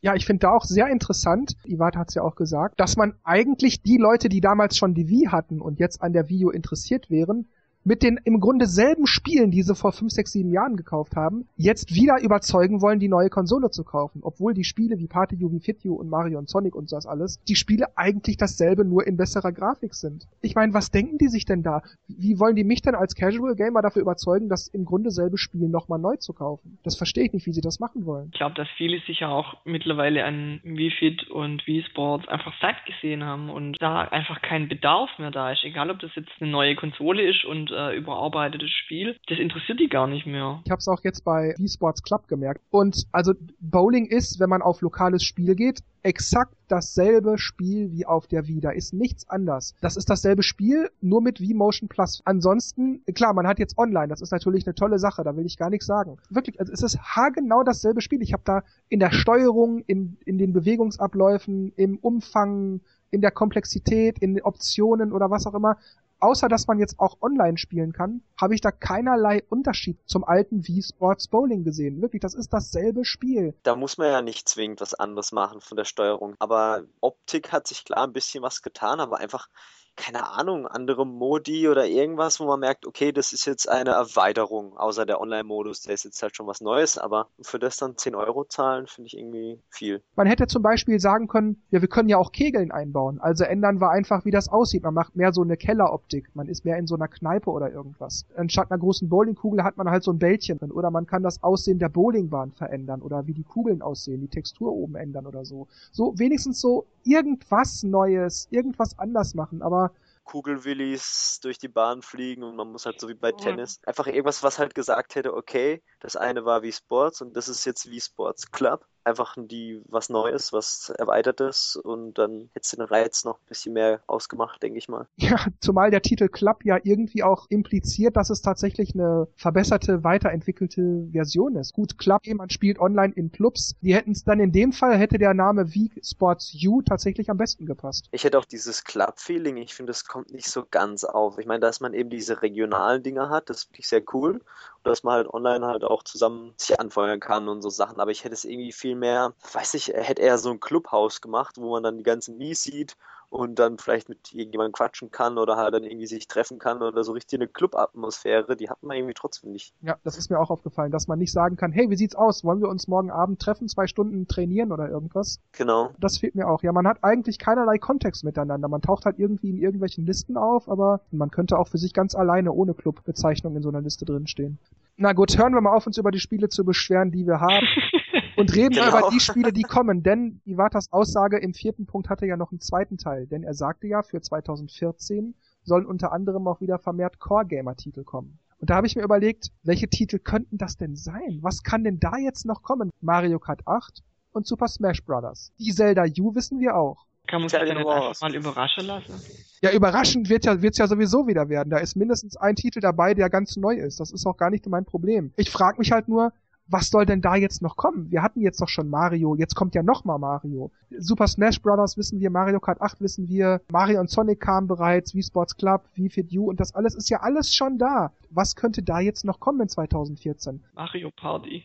Ja, ich finde da auch sehr interessant, Iwata hat es ja auch gesagt, dass man eigentlich die Leute, die damals schon die Wii hatten und jetzt an der Wii U interessiert wären, mit den im Grunde selben Spielen, die sie vor 5, 6, 7 Jahren gekauft haben, jetzt wieder überzeugen wollen, die neue Konsole zu kaufen. Obwohl die Spiele wie Party U, wie Fit U und Mario und Sonic und das alles, die Spiele eigentlich dasselbe nur in besserer Grafik sind. Ich meine, was denken die sich denn da? Wie wollen die mich denn als Casual Gamer dafür überzeugen, das im Grunde selbe Spiel nochmal neu zu kaufen? Das verstehe ich nicht, wie sie das machen wollen. Ich glaube, dass viele sich ja auch mittlerweile an Wii Fit und Wii Sports einfach satt gesehen haben und da einfach kein Bedarf mehr da ist. Egal, ob das jetzt eine neue Konsole ist und äh, überarbeitetes Spiel. Das interessiert die gar nicht mehr. Ich habe es auch jetzt bei V-Sports Club gemerkt. Und also Bowling ist, wenn man auf lokales Spiel geht, exakt dasselbe Spiel wie auf der Wii. Da ist nichts anders. Das ist dasselbe Spiel, nur mit Wii Motion Plus. Ansonsten, klar, man hat jetzt online, das ist natürlich eine tolle Sache, da will ich gar nichts sagen. Wirklich, also es ist haargenau dasselbe Spiel. Ich habe da in der Steuerung, in, in den Bewegungsabläufen, im Umfang, in der Komplexität, in den Optionen oder was auch immer, außer dass man jetzt auch online spielen kann, habe ich da keinerlei Unterschied zum alten Wii Sports Bowling gesehen. Wirklich, das ist dasselbe Spiel. Da muss man ja nicht zwingend was anderes machen von der Steuerung. Aber Optik hat sich klar ein bisschen was getan, aber einfach keine Ahnung, andere Modi oder irgendwas, wo man merkt, okay, das ist jetzt eine Erweiterung, außer der Online-Modus, der ist jetzt halt schon was Neues, aber für das dann 10 Euro zahlen, finde ich irgendwie viel. Man hätte zum Beispiel sagen können, ja, wir können ja auch Kegeln einbauen, also ändern wir einfach, wie das aussieht. Man macht mehr so eine Kelleroptik, man ist mehr in so einer Kneipe oder irgendwas. Anstatt einer großen Bowlingkugel hat man halt so ein Bällchen drin oder man kann das Aussehen der Bowlingbahn verändern oder wie die Kugeln aussehen, die Textur oben ändern oder so. So wenigstens so irgendwas Neues, irgendwas anders machen, aber Kugelwillis durch die Bahn fliegen und man muss halt so wie bei Tennis einfach irgendwas, was halt gesagt hätte, okay, das eine war wie Sports und das ist jetzt wie Sports Club einfach die was Neues, was Erweitertes und dann hätte es den Reiz noch ein bisschen mehr ausgemacht, denke ich mal. Ja, zumal der Titel Club ja irgendwie auch impliziert, dass es tatsächlich eine verbesserte, weiterentwickelte Version ist. Gut, Club, man spielt online in Clubs. Die hätten es dann in dem Fall, hätte der Name wie Sports U tatsächlich am besten gepasst. Ich hätte auch dieses Club-Feeling, ich finde, das kommt nicht so ganz auf. Ich meine, dass man eben diese regionalen Dinge hat, das finde ich sehr cool. Dass man halt online halt auch zusammen sich anfeuern kann und so Sachen. Aber ich hätte es irgendwie viel mehr, weiß ich, hätte eher so ein Clubhaus gemacht, wo man dann die ganzen Mies sieht und dann vielleicht mit irgendjemandem quatschen kann oder halt dann irgendwie sich treffen kann oder so richtig eine Club-Atmosphäre, die hat man irgendwie trotzdem nicht. Ja, das ist mir auch aufgefallen, dass man nicht sagen kann, hey, wie sieht's aus? Wollen wir uns morgen Abend treffen, zwei Stunden trainieren oder irgendwas? Genau. Das fehlt mir auch. Ja, man hat eigentlich keinerlei Kontext miteinander. Man taucht halt irgendwie in irgendwelchen Listen auf, aber man könnte auch für sich ganz alleine ohne Clubbezeichnung in so einer Liste drinstehen. Na gut, hören wir mal auf, uns über die Spiele zu beschweren, die wir haben. Und reden genau. wir über die Spiele, die kommen, denn Iwatas Aussage im vierten Punkt hatte ja noch einen zweiten Teil, denn er sagte ja, für 2014 sollen unter anderem auch wieder vermehrt Core-Gamer-Titel kommen. Und da habe ich mir überlegt, welche Titel könnten das denn sein? Was kann denn da jetzt noch kommen? Mario Kart 8 und Super Smash Bros. Die Zelda U wissen wir auch. Kann man sich dann jetzt einfach mal überraschen lassen? Ja, überraschend wird ja, wird's ja sowieso wieder werden. Da ist mindestens ein Titel dabei, der ganz neu ist. Das ist auch gar nicht mein Problem. Ich frage mich halt nur, was soll denn da jetzt noch kommen? Wir hatten jetzt doch schon Mario, jetzt kommt ja noch mal Mario. Super Smash Brothers wissen wir, Mario Kart 8 wissen wir, Mario und Sonic kamen bereits, Wii Sports Club, Wii Fit U und das alles ist ja alles schon da. Was könnte da jetzt noch kommen in 2014? Mario Party.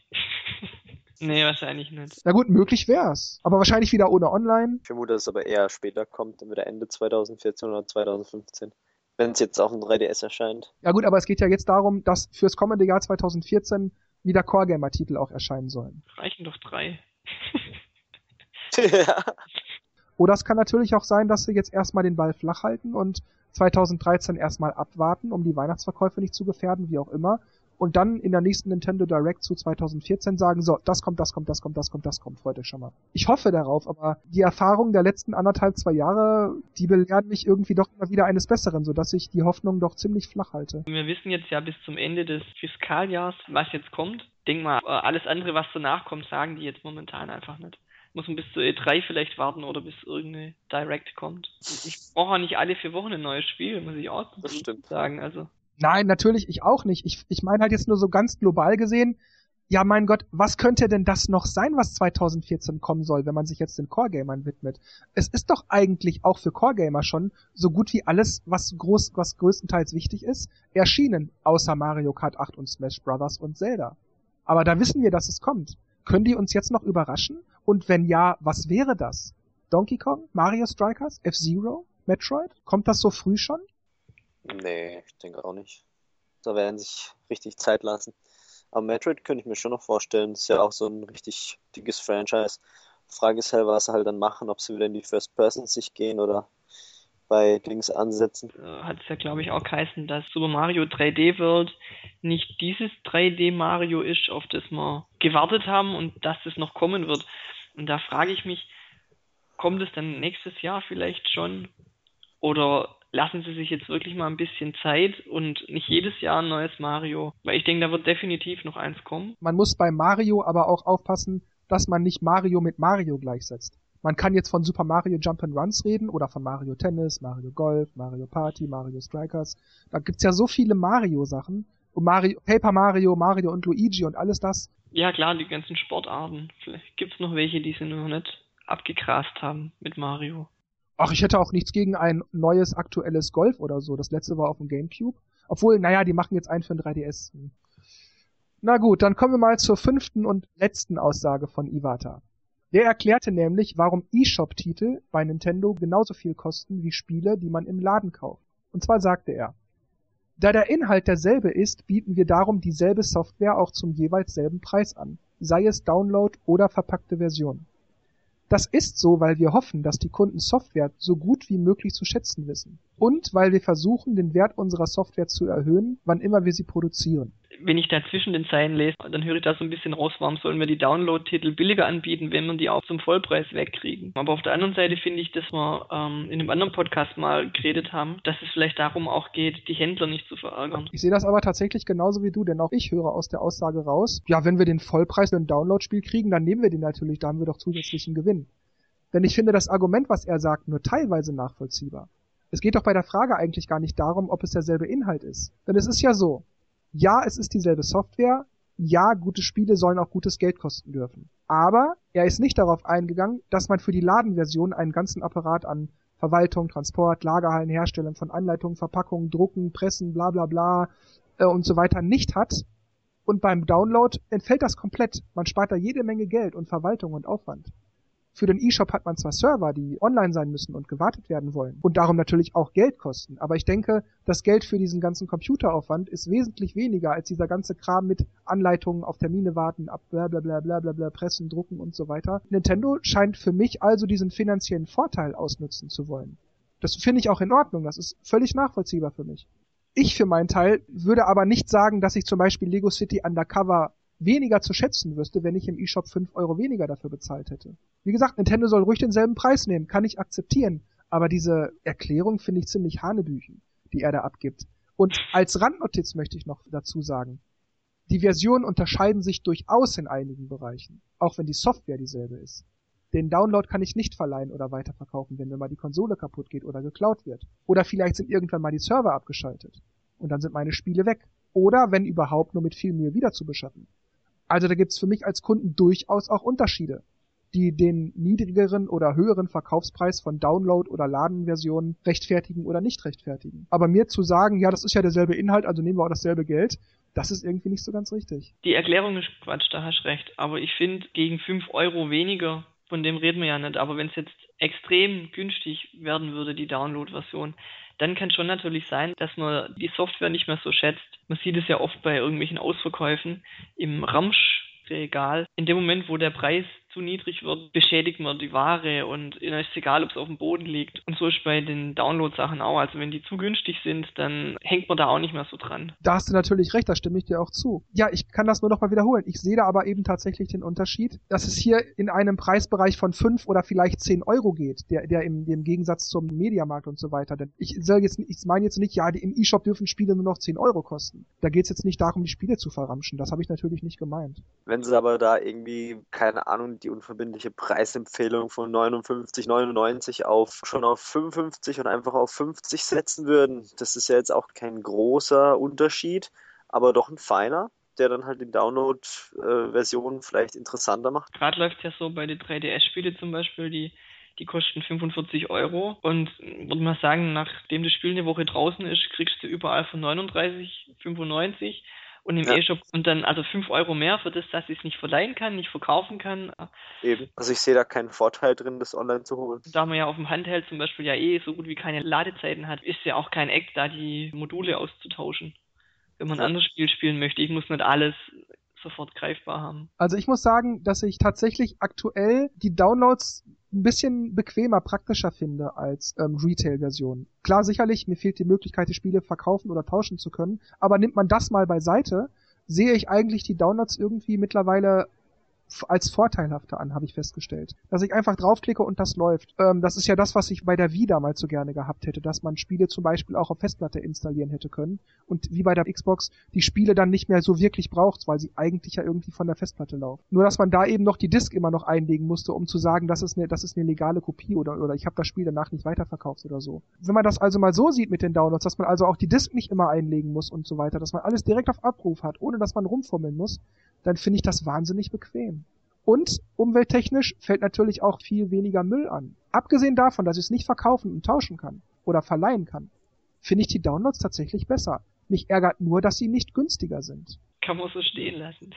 nee, wahrscheinlich nicht. Na gut, möglich wär's. Aber wahrscheinlich wieder ohne Online. Ich vermute, dass es aber eher später kommt, entweder Ende 2014 oder 2015 wenn es jetzt auf dem 3DS erscheint. Ja gut, aber es geht ja jetzt darum, dass fürs kommende Jahr 2014 wieder Core Gamer Titel auch erscheinen sollen. Reichen doch drei. ja. Oder es kann natürlich auch sein, dass sie jetzt erstmal den Ball flach halten und 2013 erstmal abwarten, um die Weihnachtsverkäufe nicht zu gefährden, wie auch immer, und dann in der nächsten Nintendo Direct zu 2014 sagen, so, das kommt, das kommt, das kommt, das kommt, das kommt, freut euch schon mal. Ich hoffe darauf, aber die Erfahrungen der letzten anderthalb, zwei Jahre, die belehren mich irgendwie doch immer wieder eines Besseren, sodass ich die Hoffnung doch ziemlich flach halte. Wir wissen jetzt ja bis zum Ende des Fiskaljahrs, was jetzt kommt. Denk mal, alles andere, was danach kommt, sagen die jetzt momentan einfach nicht muss man bis zur E3 vielleicht warten oder bis irgendeine Direct kommt. Ich brauche auch nicht alle vier Wochen ein neues Spiel, muss ich auch sagen. Also Nein, natürlich, ich auch nicht. Ich, ich meine halt jetzt nur so ganz global gesehen, ja mein Gott, was könnte denn das noch sein, was 2014 kommen soll, wenn man sich jetzt den Core-Gamern widmet? Es ist doch eigentlich auch für Core-Gamer schon so gut wie alles, was groß, was größtenteils wichtig ist, erschienen, außer Mario Kart 8 und Smash Brothers und Zelda. Aber da wissen wir, dass es kommt. Können die uns jetzt noch überraschen? Und wenn ja, was wäre das? Donkey Kong? Mario Strikers? F-Zero? Metroid? Kommt das so früh schon? Nee, ich denke auch nicht. Da werden sich richtig Zeit lassen. Aber Metroid könnte ich mir schon noch vorstellen. Das ist ja auch so ein richtig dickes Franchise. Frage ist halt, was sie halt dann machen, ob sie wieder in die First Person sich gehen oder bei Dings ansetzen. Äh, Hat es ja, glaube ich, auch geheißen, dass Super Mario 3D World nicht dieses 3D Mario ist, auf das wir gewartet haben und dass es noch kommen wird. Und da frage ich mich, kommt es dann nächstes Jahr vielleicht schon? Oder lassen Sie sich jetzt wirklich mal ein bisschen Zeit und nicht jedes Jahr ein neues Mario. Weil ich denke, da wird definitiv noch eins kommen. Man muss bei Mario aber auch aufpassen, dass man nicht Mario mit Mario gleichsetzt. Man kann jetzt von Super Mario Jump and Runs reden oder von Mario Tennis, Mario Golf, Mario Party, Mario Strikers. Da gibt's ja so viele Mario-Sachen. Und Mario, Paper Mario, Mario und Luigi und alles das. Ja klar, die ganzen Sportarten. Vielleicht gibt's noch welche, die sie noch nicht abgegrast haben mit Mario. Ach, ich hätte auch nichts gegen ein neues aktuelles Golf oder so. Das letzte war auf dem Gamecube. Obwohl, naja, die machen jetzt einen für ein 3DS. Na gut, dann kommen wir mal zur fünften und letzten Aussage von Iwata. Der erklärte nämlich, warum eShop-Titel bei Nintendo genauso viel kosten wie Spiele, die man im Laden kauft. Und zwar sagte er, da der Inhalt derselbe ist, bieten wir darum dieselbe Software auch zum jeweils selben Preis an, sei es Download oder verpackte Version. Das ist so, weil wir hoffen, dass die Kunden Software so gut wie möglich zu schätzen wissen. Und weil wir versuchen, den Wert unserer Software zu erhöhen, wann immer wir sie produzieren wenn ich da zwischen den Zeilen lese, dann höre ich da so ein bisschen raus, warum sollen wir die Download-Titel billiger anbieten, wenn wir die auch zum Vollpreis wegkriegen. Aber auf der anderen Seite finde ich, dass wir ähm, in einem anderen Podcast mal geredet haben, dass es vielleicht darum auch geht, die Händler nicht zu verärgern. Ich sehe das aber tatsächlich genauso wie du, denn auch ich höre aus der Aussage raus, ja, wenn wir den Vollpreis für ein Download-Spiel kriegen, dann nehmen wir den natürlich, da haben wir doch zusätzlichen Gewinn. Denn ich finde das Argument, was er sagt, nur teilweise nachvollziehbar. Es geht doch bei der Frage eigentlich gar nicht darum, ob es derselbe Inhalt ist. Denn es ist ja so, ja, es ist dieselbe Software, ja, gute Spiele sollen auch gutes Geld kosten dürfen. Aber er ist nicht darauf eingegangen, dass man für die Ladenversion einen ganzen Apparat an Verwaltung, Transport, Lagerhallen, Herstellung von Anleitungen, Verpackungen, Drucken, Pressen, bla bla bla äh, und so weiter nicht hat. Und beim Download entfällt das komplett. Man spart da jede Menge Geld und Verwaltung und Aufwand. Für den E-Shop hat man zwar Server, die online sein müssen und gewartet werden wollen und darum natürlich auch Geld kosten, aber ich denke, das Geld für diesen ganzen Computeraufwand ist wesentlich weniger als dieser ganze Kram mit Anleitungen auf Termine warten, ab bla bla bla bla bla, bla pressen, drucken und so weiter. Nintendo scheint für mich also diesen finanziellen Vorteil ausnutzen zu wollen. Das finde ich auch in Ordnung, das ist völlig nachvollziehbar für mich. Ich für meinen Teil würde aber nicht sagen, dass ich zum Beispiel Lego City Undercover weniger zu schätzen wüsste, wenn ich im eShop 5 Euro weniger dafür bezahlt hätte. Wie gesagt, Nintendo soll ruhig denselben Preis nehmen, kann ich akzeptieren, aber diese Erklärung finde ich ziemlich hanebüchen, die er da abgibt. Und als Randnotiz möchte ich noch dazu sagen, die Versionen unterscheiden sich durchaus in einigen Bereichen, auch wenn die Software dieselbe ist. Den Download kann ich nicht verleihen oder weiterverkaufen, wenn mir mal die Konsole kaputt geht oder geklaut wird. Oder vielleicht sind irgendwann mal die Server abgeschaltet. Und dann sind meine Spiele weg. Oder, wenn überhaupt, nur mit viel Mühe wieder zu beschaffen. Also da gibt's für mich als Kunden durchaus auch Unterschiede, die den niedrigeren oder höheren Verkaufspreis von Download- oder Ladenversionen rechtfertigen oder nicht rechtfertigen. Aber mir zu sagen, ja, das ist ja derselbe Inhalt, also nehmen wir auch dasselbe Geld, das ist irgendwie nicht so ganz richtig. Die Erklärung ist Quatsch, da hast recht. Aber ich finde, gegen 5 Euro weniger, von dem reden wir ja nicht. Aber wenn es jetzt extrem günstig werden würde, die Download-Version, dann kann schon natürlich sein, dass man die Software nicht mehr so schätzt. Man sieht es ja oft bei irgendwelchen Ausverkäufen im Ramschregal. In dem Moment, wo der Preis zu niedrig wird, beschädigt man die Ware und ist egal, ob es auf dem Boden liegt. Und so ist bei den Download-Sachen auch. Also wenn die zu günstig sind, dann hängt man da auch nicht mehr so dran. Da hast du natürlich recht, da stimme ich dir auch zu. Ja, ich kann das nur noch mal wiederholen. Ich sehe da aber eben tatsächlich den Unterschied, dass es hier in einem Preisbereich von fünf oder vielleicht zehn Euro geht, der, der im, im Gegensatz zum Mediamarkt und so weiter. Denn ich soll jetzt, ich meine jetzt nicht, ja, die, im E-Shop dürfen Spiele nur noch zehn Euro kosten. Da geht es jetzt nicht darum, die Spiele zu verramschen. Das habe ich natürlich nicht gemeint. Wenn sie aber da irgendwie, keine Ahnung, die unverbindliche Preisempfehlung von 59,99 auf schon auf 55 und einfach auf 50 setzen würden, das ist ja jetzt auch kein großer Unterschied, aber doch ein feiner der dann halt die Download-Version vielleicht interessanter macht. Gerade läuft ja so bei den 3DS-Spiele zum Beispiel, die, die kosten 45 Euro und würde man sagen, nachdem das Spiel eine Woche draußen ist, kriegst du überall von 39,95 und im ja. E-Shop und dann also 5 Euro mehr für das, dass ich es nicht verleihen kann, nicht verkaufen kann. Eben. Also ich sehe da keinen Vorteil drin, das online zu holen. Da man ja auf dem Handheld zum Beispiel ja eh so gut wie keine Ladezeiten hat, ist ja auch kein Eck, da die Module auszutauschen. Wenn man ein anderes Spiel spielen möchte, ich muss nicht alles sofort greifbar haben. Also ich muss sagen, dass ich tatsächlich aktuell die Downloads ein bisschen bequemer, praktischer finde als ähm, Retail-Version. Klar, sicherlich, mir fehlt die Möglichkeit, die Spiele verkaufen oder tauschen zu können, aber nimmt man das mal beiseite, sehe ich eigentlich die Downloads irgendwie mittlerweile als vorteilhafter an, habe ich festgestellt. Dass ich einfach draufklicke und das läuft. Ähm, das ist ja das, was ich bei der Wii damals so gerne gehabt hätte, dass man Spiele zum Beispiel auch auf Festplatte installieren hätte können und wie bei der Xbox die Spiele dann nicht mehr so wirklich braucht, weil sie eigentlich ja irgendwie von der Festplatte laufen. Nur dass man da eben noch die Disk immer noch einlegen musste, um zu sagen, das ist eine, das ist eine legale Kopie oder, oder ich habe das Spiel danach nicht weiterverkauft oder so. Wenn man das also mal so sieht mit den Downloads, dass man also auch die Disk nicht immer einlegen muss und so weiter, dass man alles direkt auf Abruf hat, ohne dass man rumfummeln muss, dann finde ich das wahnsinnig bequem. Und umwelttechnisch fällt natürlich auch viel weniger Müll an. Abgesehen davon, dass ich es nicht verkaufen und tauschen kann oder verleihen kann, finde ich die Downloads tatsächlich besser. Mich ärgert nur, dass sie nicht günstiger sind. Kann man so stehen lassen.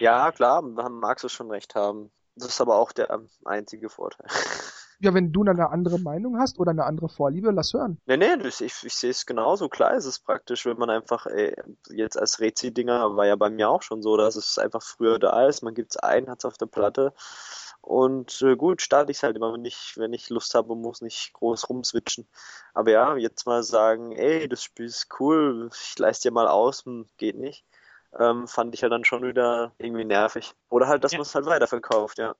ja, klar, magst du schon recht haben. Das ist aber auch der einzige Vorteil. Ja, wenn du eine andere Meinung hast oder eine andere Vorliebe, lass hören. Nee, nee, ich, ich, ich sehe es genauso. Klar ist es praktisch, wenn man einfach, ey, jetzt als Rezi-Dinger war ja bei mir auch schon so, dass es einfach früher da ist, man gibt es ein, hat es auf der Platte und äh, gut, starte ich es halt immer, wenn ich, wenn ich Lust habe und muss nicht groß rumswitchen. Aber ja, jetzt mal sagen, ey, das Spiel ist cool, ich leiste dir mal aus, hm, geht nicht. Ähm, fand ich ja dann schon wieder irgendwie nervig. Oder halt, dass ja. man es halt weiterverkauft, ja.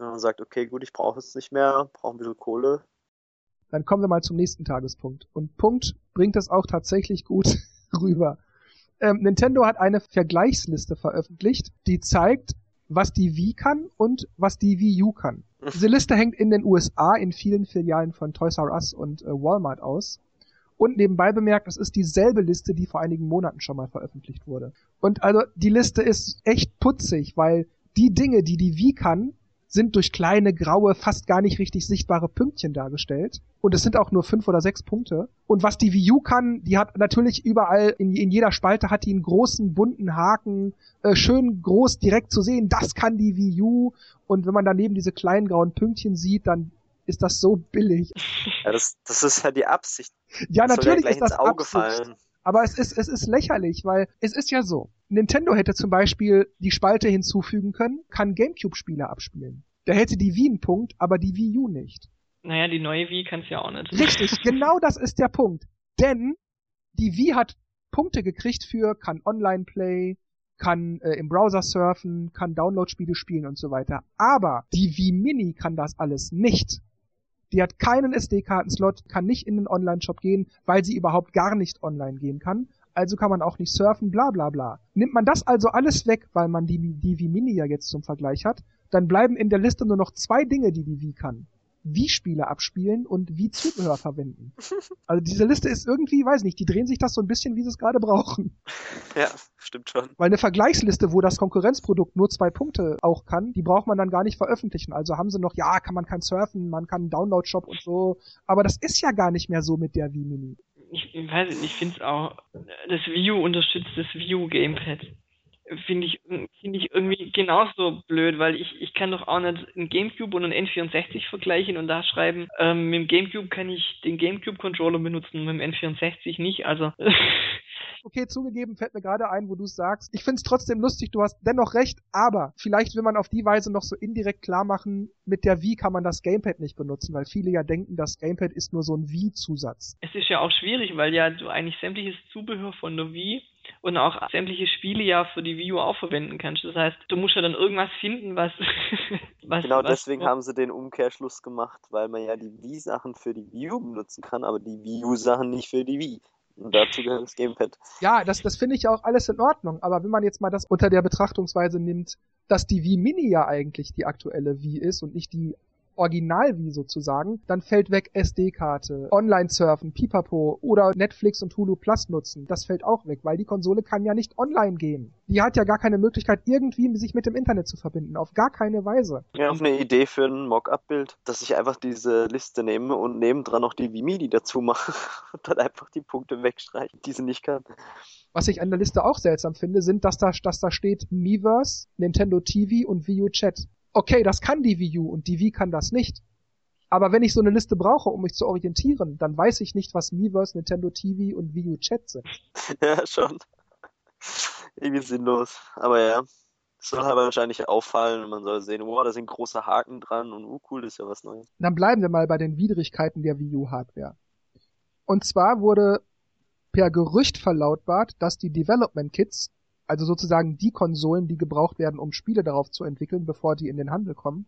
Wenn man sagt, okay, gut, ich brauche es nicht mehr, brauche ein bisschen Kohle. Dann kommen wir mal zum nächsten Tagespunkt. Und Punkt bringt das auch tatsächlich gut rüber. Ähm, Nintendo hat eine Vergleichsliste veröffentlicht, die zeigt, was die Wii kann und was die Wii U kann. Diese Liste hängt in den USA in vielen Filialen von Toys R Us und äh, Walmart aus. Und nebenbei bemerkt, es ist dieselbe Liste, die vor einigen Monaten schon mal veröffentlicht wurde. Und also die Liste ist echt putzig, weil die Dinge, die die Wii kann, sind durch kleine, graue, fast gar nicht richtig sichtbare Pünktchen dargestellt. Und es sind auch nur fünf oder sechs Punkte. Und was die Wii U kann, die hat natürlich überall, in, in jeder Spalte hat die einen großen, bunten Haken, äh, schön groß direkt zu sehen, das kann die Wii U. Und wenn man daneben diese kleinen grauen Pünktchen sieht, dann ist das so billig. Ja, das, das ist ja die Absicht. Ja, das natürlich ja ist das Auge Absicht. Fallen. Aber es ist, es ist lächerlich, weil es ist ja so. Nintendo hätte zum Beispiel die Spalte hinzufügen können, kann Gamecube-Spiele abspielen. Da hätte die Wii einen Punkt, aber die Wii U nicht. Naja, die neue Wii kann es ja auch nicht. Richtig, genau das ist der Punkt. Denn die Wii hat Punkte gekriegt für kann Online-Play, kann äh, im Browser surfen, kann Download-Spiele spielen und so weiter. Aber die Wii Mini kann das alles nicht. Die hat keinen SD-Karten-Slot, kann nicht in den Online-Shop gehen, weil sie überhaupt gar nicht online gehen kann. Also kann man auch nicht surfen, bla bla bla. Nimmt man das also alles weg, weil man die, die Wii Mini ja jetzt zum Vergleich hat, dann bleiben in der Liste nur noch zwei Dinge, die die Wii kann. Wii-Spiele abspielen und Wii-Zubehör verwenden. Also diese Liste ist irgendwie, weiß nicht, die drehen sich das so ein bisschen, wie sie es gerade brauchen. Ja, stimmt schon. Weil eine Vergleichsliste, wo das Konkurrenzprodukt nur zwei Punkte auch kann, die braucht man dann gar nicht veröffentlichen. Also haben sie noch, ja, kann man kein surfen, man kann einen Download-Shop und so. Aber das ist ja gar nicht mehr so mit der Wii Mini. Ich, weiß nicht, ich finde es auch, das U unterstützt das U Gamepad finde ich, finde ich irgendwie genauso blöd, weil ich, ich kann doch auch nicht ein Gamecube und ein N64 vergleichen und da schreiben, ähm, mit dem Gamecube kann ich den Gamecube-Controller benutzen, mit dem N64 nicht, also. okay, zugegeben, fällt mir gerade ein, wo du es sagst. Ich finde es trotzdem lustig, du hast dennoch recht, aber vielleicht will man auf die Weise noch so indirekt klar machen, mit der Wii kann man das Gamepad nicht benutzen, weil viele ja denken, das Gamepad ist nur so ein Wii-Zusatz. Es ist ja auch schwierig, weil ja du eigentlich sämtliches Zubehör von der Wii und auch sämtliche Spiele ja für die Wii U auch verwenden kannst. Das heißt, du musst ja dann irgendwas finden, was. was genau was deswegen haben sie den Umkehrschluss gemacht, weil man ja die Wii-Sachen für die Wii U benutzen kann, aber die Wii U-Sachen nicht für die Wii. Und dazu gehört das Gamepad. Ja, das, das finde ich auch alles in Ordnung. Aber wenn man jetzt mal das unter der Betrachtungsweise nimmt, dass die Wii Mini ja eigentlich die aktuelle Wii ist und nicht die Original wie sozusagen, dann fällt weg SD-Karte, Online-Surfen, Pipapo oder Netflix und Hulu Plus nutzen. Das fällt auch weg, weil die Konsole kann ja nicht online gehen. Die hat ja gar keine Möglichkeit, irgendwie sich mit dem Internet zu verbinden. Auf gar keine Weise. Ja, auf eine Idee für ein Mock-up-Bild, dass ich einfach diese Liste nehme und nebendran noch die Vimidi dazu mache und dann einfach die Punkte wegstreichen, die sie nicht kann. Was ich an der Liste auch seltsam finde, sind, dass da, dass da steht Miiverse, Nintendo TV und Wii U Chat okay, das kann die Wii U und die Wii kann das nicht. Aber wenn ich so eine Liste brauche, um mich zu orientieren, dann weiß ich nicht, was Miiverse, Nintendo TV und Wii U Chat sind. Ja, schon. Irgendwie sinnlos. Aber ja, es soll aber wahrscheinlich auffallen und man soll sehen, wow, da sind große Haken dran und uh, cool, das ist ja was Neues. Dann bleiben wir mal bei den Widrigkeiten der Wii U Hardware. Und zwar wurde per Gerücht verlautbart, dass die Development Kits also sozusagen die Konsolen, die gebraucht werden, um Spiele darauf zu entwickeln, bevor die in den Handel kommen,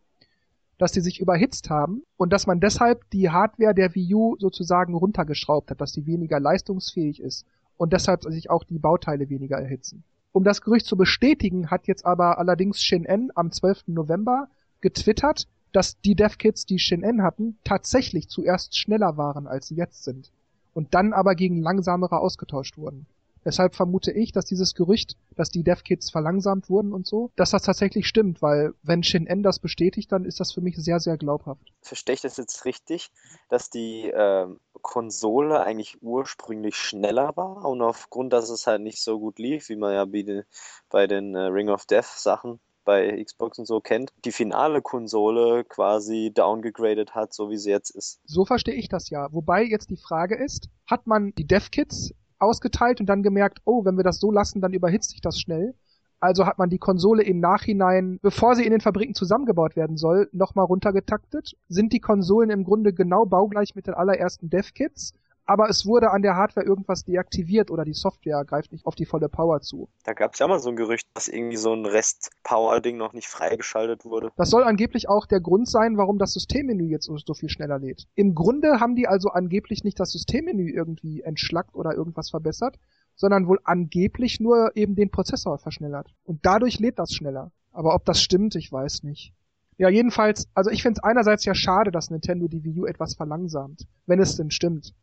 dass die sich überhitzt haben und dass man deshalb die Hardware der Wii U sozusagen runtergeschraubt hat, dass die weniger leistungsfähig ist und deshalb sich auch die Bauteile weniger erhitzen. Um das Gerücht zu bestätigen, hat jetzt aber allerdings Shin-En am 12. November getwittert, dass die Dev-Kits, die Shin-En hatten, tatsächlich zuerst schneller waren, als sie jetzt sind und dann aber gegen langsamere ausgetauscht wurden. Deshalb vermute ich, dass dieses Gerücht, dass die Dev-Kits verlangsamt wurden und so, dass das tatsächlich stimmt, weil wenn Shin N das bestätigt, dann ist das für mich sehr, sehr glaubhaft. Verstehe ich das jetzt richtig, dass die äh, Konsole eigentlich ursprünglich schneller war und aufgrund, dass es halt nicht so gut lief, wie man ja bei den, bei den äh, Ring of Death Sachen bei Xbox und so kennt, die finale Konsole quasi downgegradet hat, so wie sie jetzt ist. So verstehe ich das ja. Wobei jetzt die Frage ist, hat man die Dev-Kits ausgeteilt und dann gemerkt, oh, wenn wir das so lassen, dann überhitzt sich das schnell. Also hat man die Konsole im Nachhinein, bevor sie in den Fabriken zusammengebaut werden soll, nochmal runtergetaktet. Sind die Konsolen im Grunde genau baugleich mit den allerersten Dev-Kits, aber es wurde an der Hardware irgendwas deaktiviert oder die Software greift nicht auf die volle Power zu. Da gab es ja mal so ein Gerücht, dass irgendwie so ein Rest-Power-Ding noch nicht freigeschaltet wurde. Das soll angeblich auch der Grund sein, warum das Systemmenü jetzt so, viel schneller lädt. Im Grunde haben die also angeblich nicht das Systemmenü irgendwie entschlackt oder irgendwas verbessert, sondern wohl angeblich nur eben den Prozessor verschnellert. Und dadurch lädt das schneller. Aber ob das stimmt, ich weiß nicht. Ja, jedenfalls, also ich finde es einerseits ja schade, dass Nintendo die Wii U etwas verlangsamt, wenn es denn stimmt.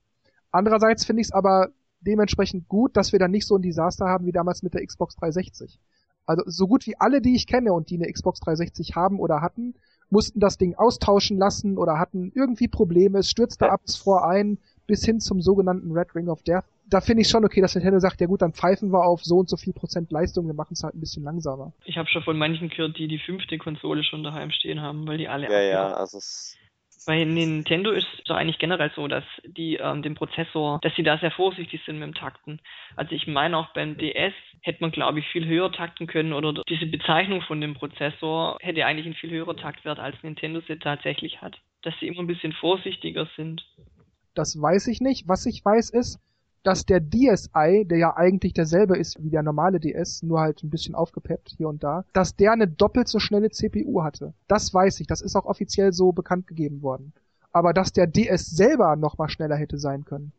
Andererseits finde ich es aber dementsprechend gut, dass wir dann nicht so ein Desaster haben wie damals mit der Xbox 360. Also so gut wie alle, die ich kenne und die eine Xbox 360 haben oder hatten, mussten das Ding austauschen lassen oder hatten irgendwie Probleme. Es stürzte ab vor ein bis hin zum sogenannten Red Ring of Death. Da finde ich schon okay, dass Nintendo sagt, ja gut, dann pfeifen wir auf so und so viel Prozent Leistung, wir machen es halt ein bisschen langsamer. Ich habe schon von manchen gehört, die die fünfte Konsole schon daheim stehen haben, weil die alle Ja, ja, also es bei Nintendo ist es eigentlich generell so, dass die ähm, den Prozessor, dass sie da sehr vorsichtig sind mit dem Takten. Also ich meine auch beim DS hätte man glaube ich viel höher takten können oder diese Bezeichnung von dem Prozessor hätte eigentlich ein viel höherer Taktwert als Nintendo sie tatsächlich hat. Dass sie immer ein bisschen vorsichtiger sind. Das weiß ich nicht. Was ich weiß ist, dass der DSi, der ja eigentlich derselbe ist wie der normale DS, nur halt ein bisschen aufgepeppt hier und da, dass der eine doppelt so schnelle CPU hatte. Das weiß ich, das ist auch offiziell so bekannt gegeben worden. Aber dass der DS selber noch mal schneller hätte sein können,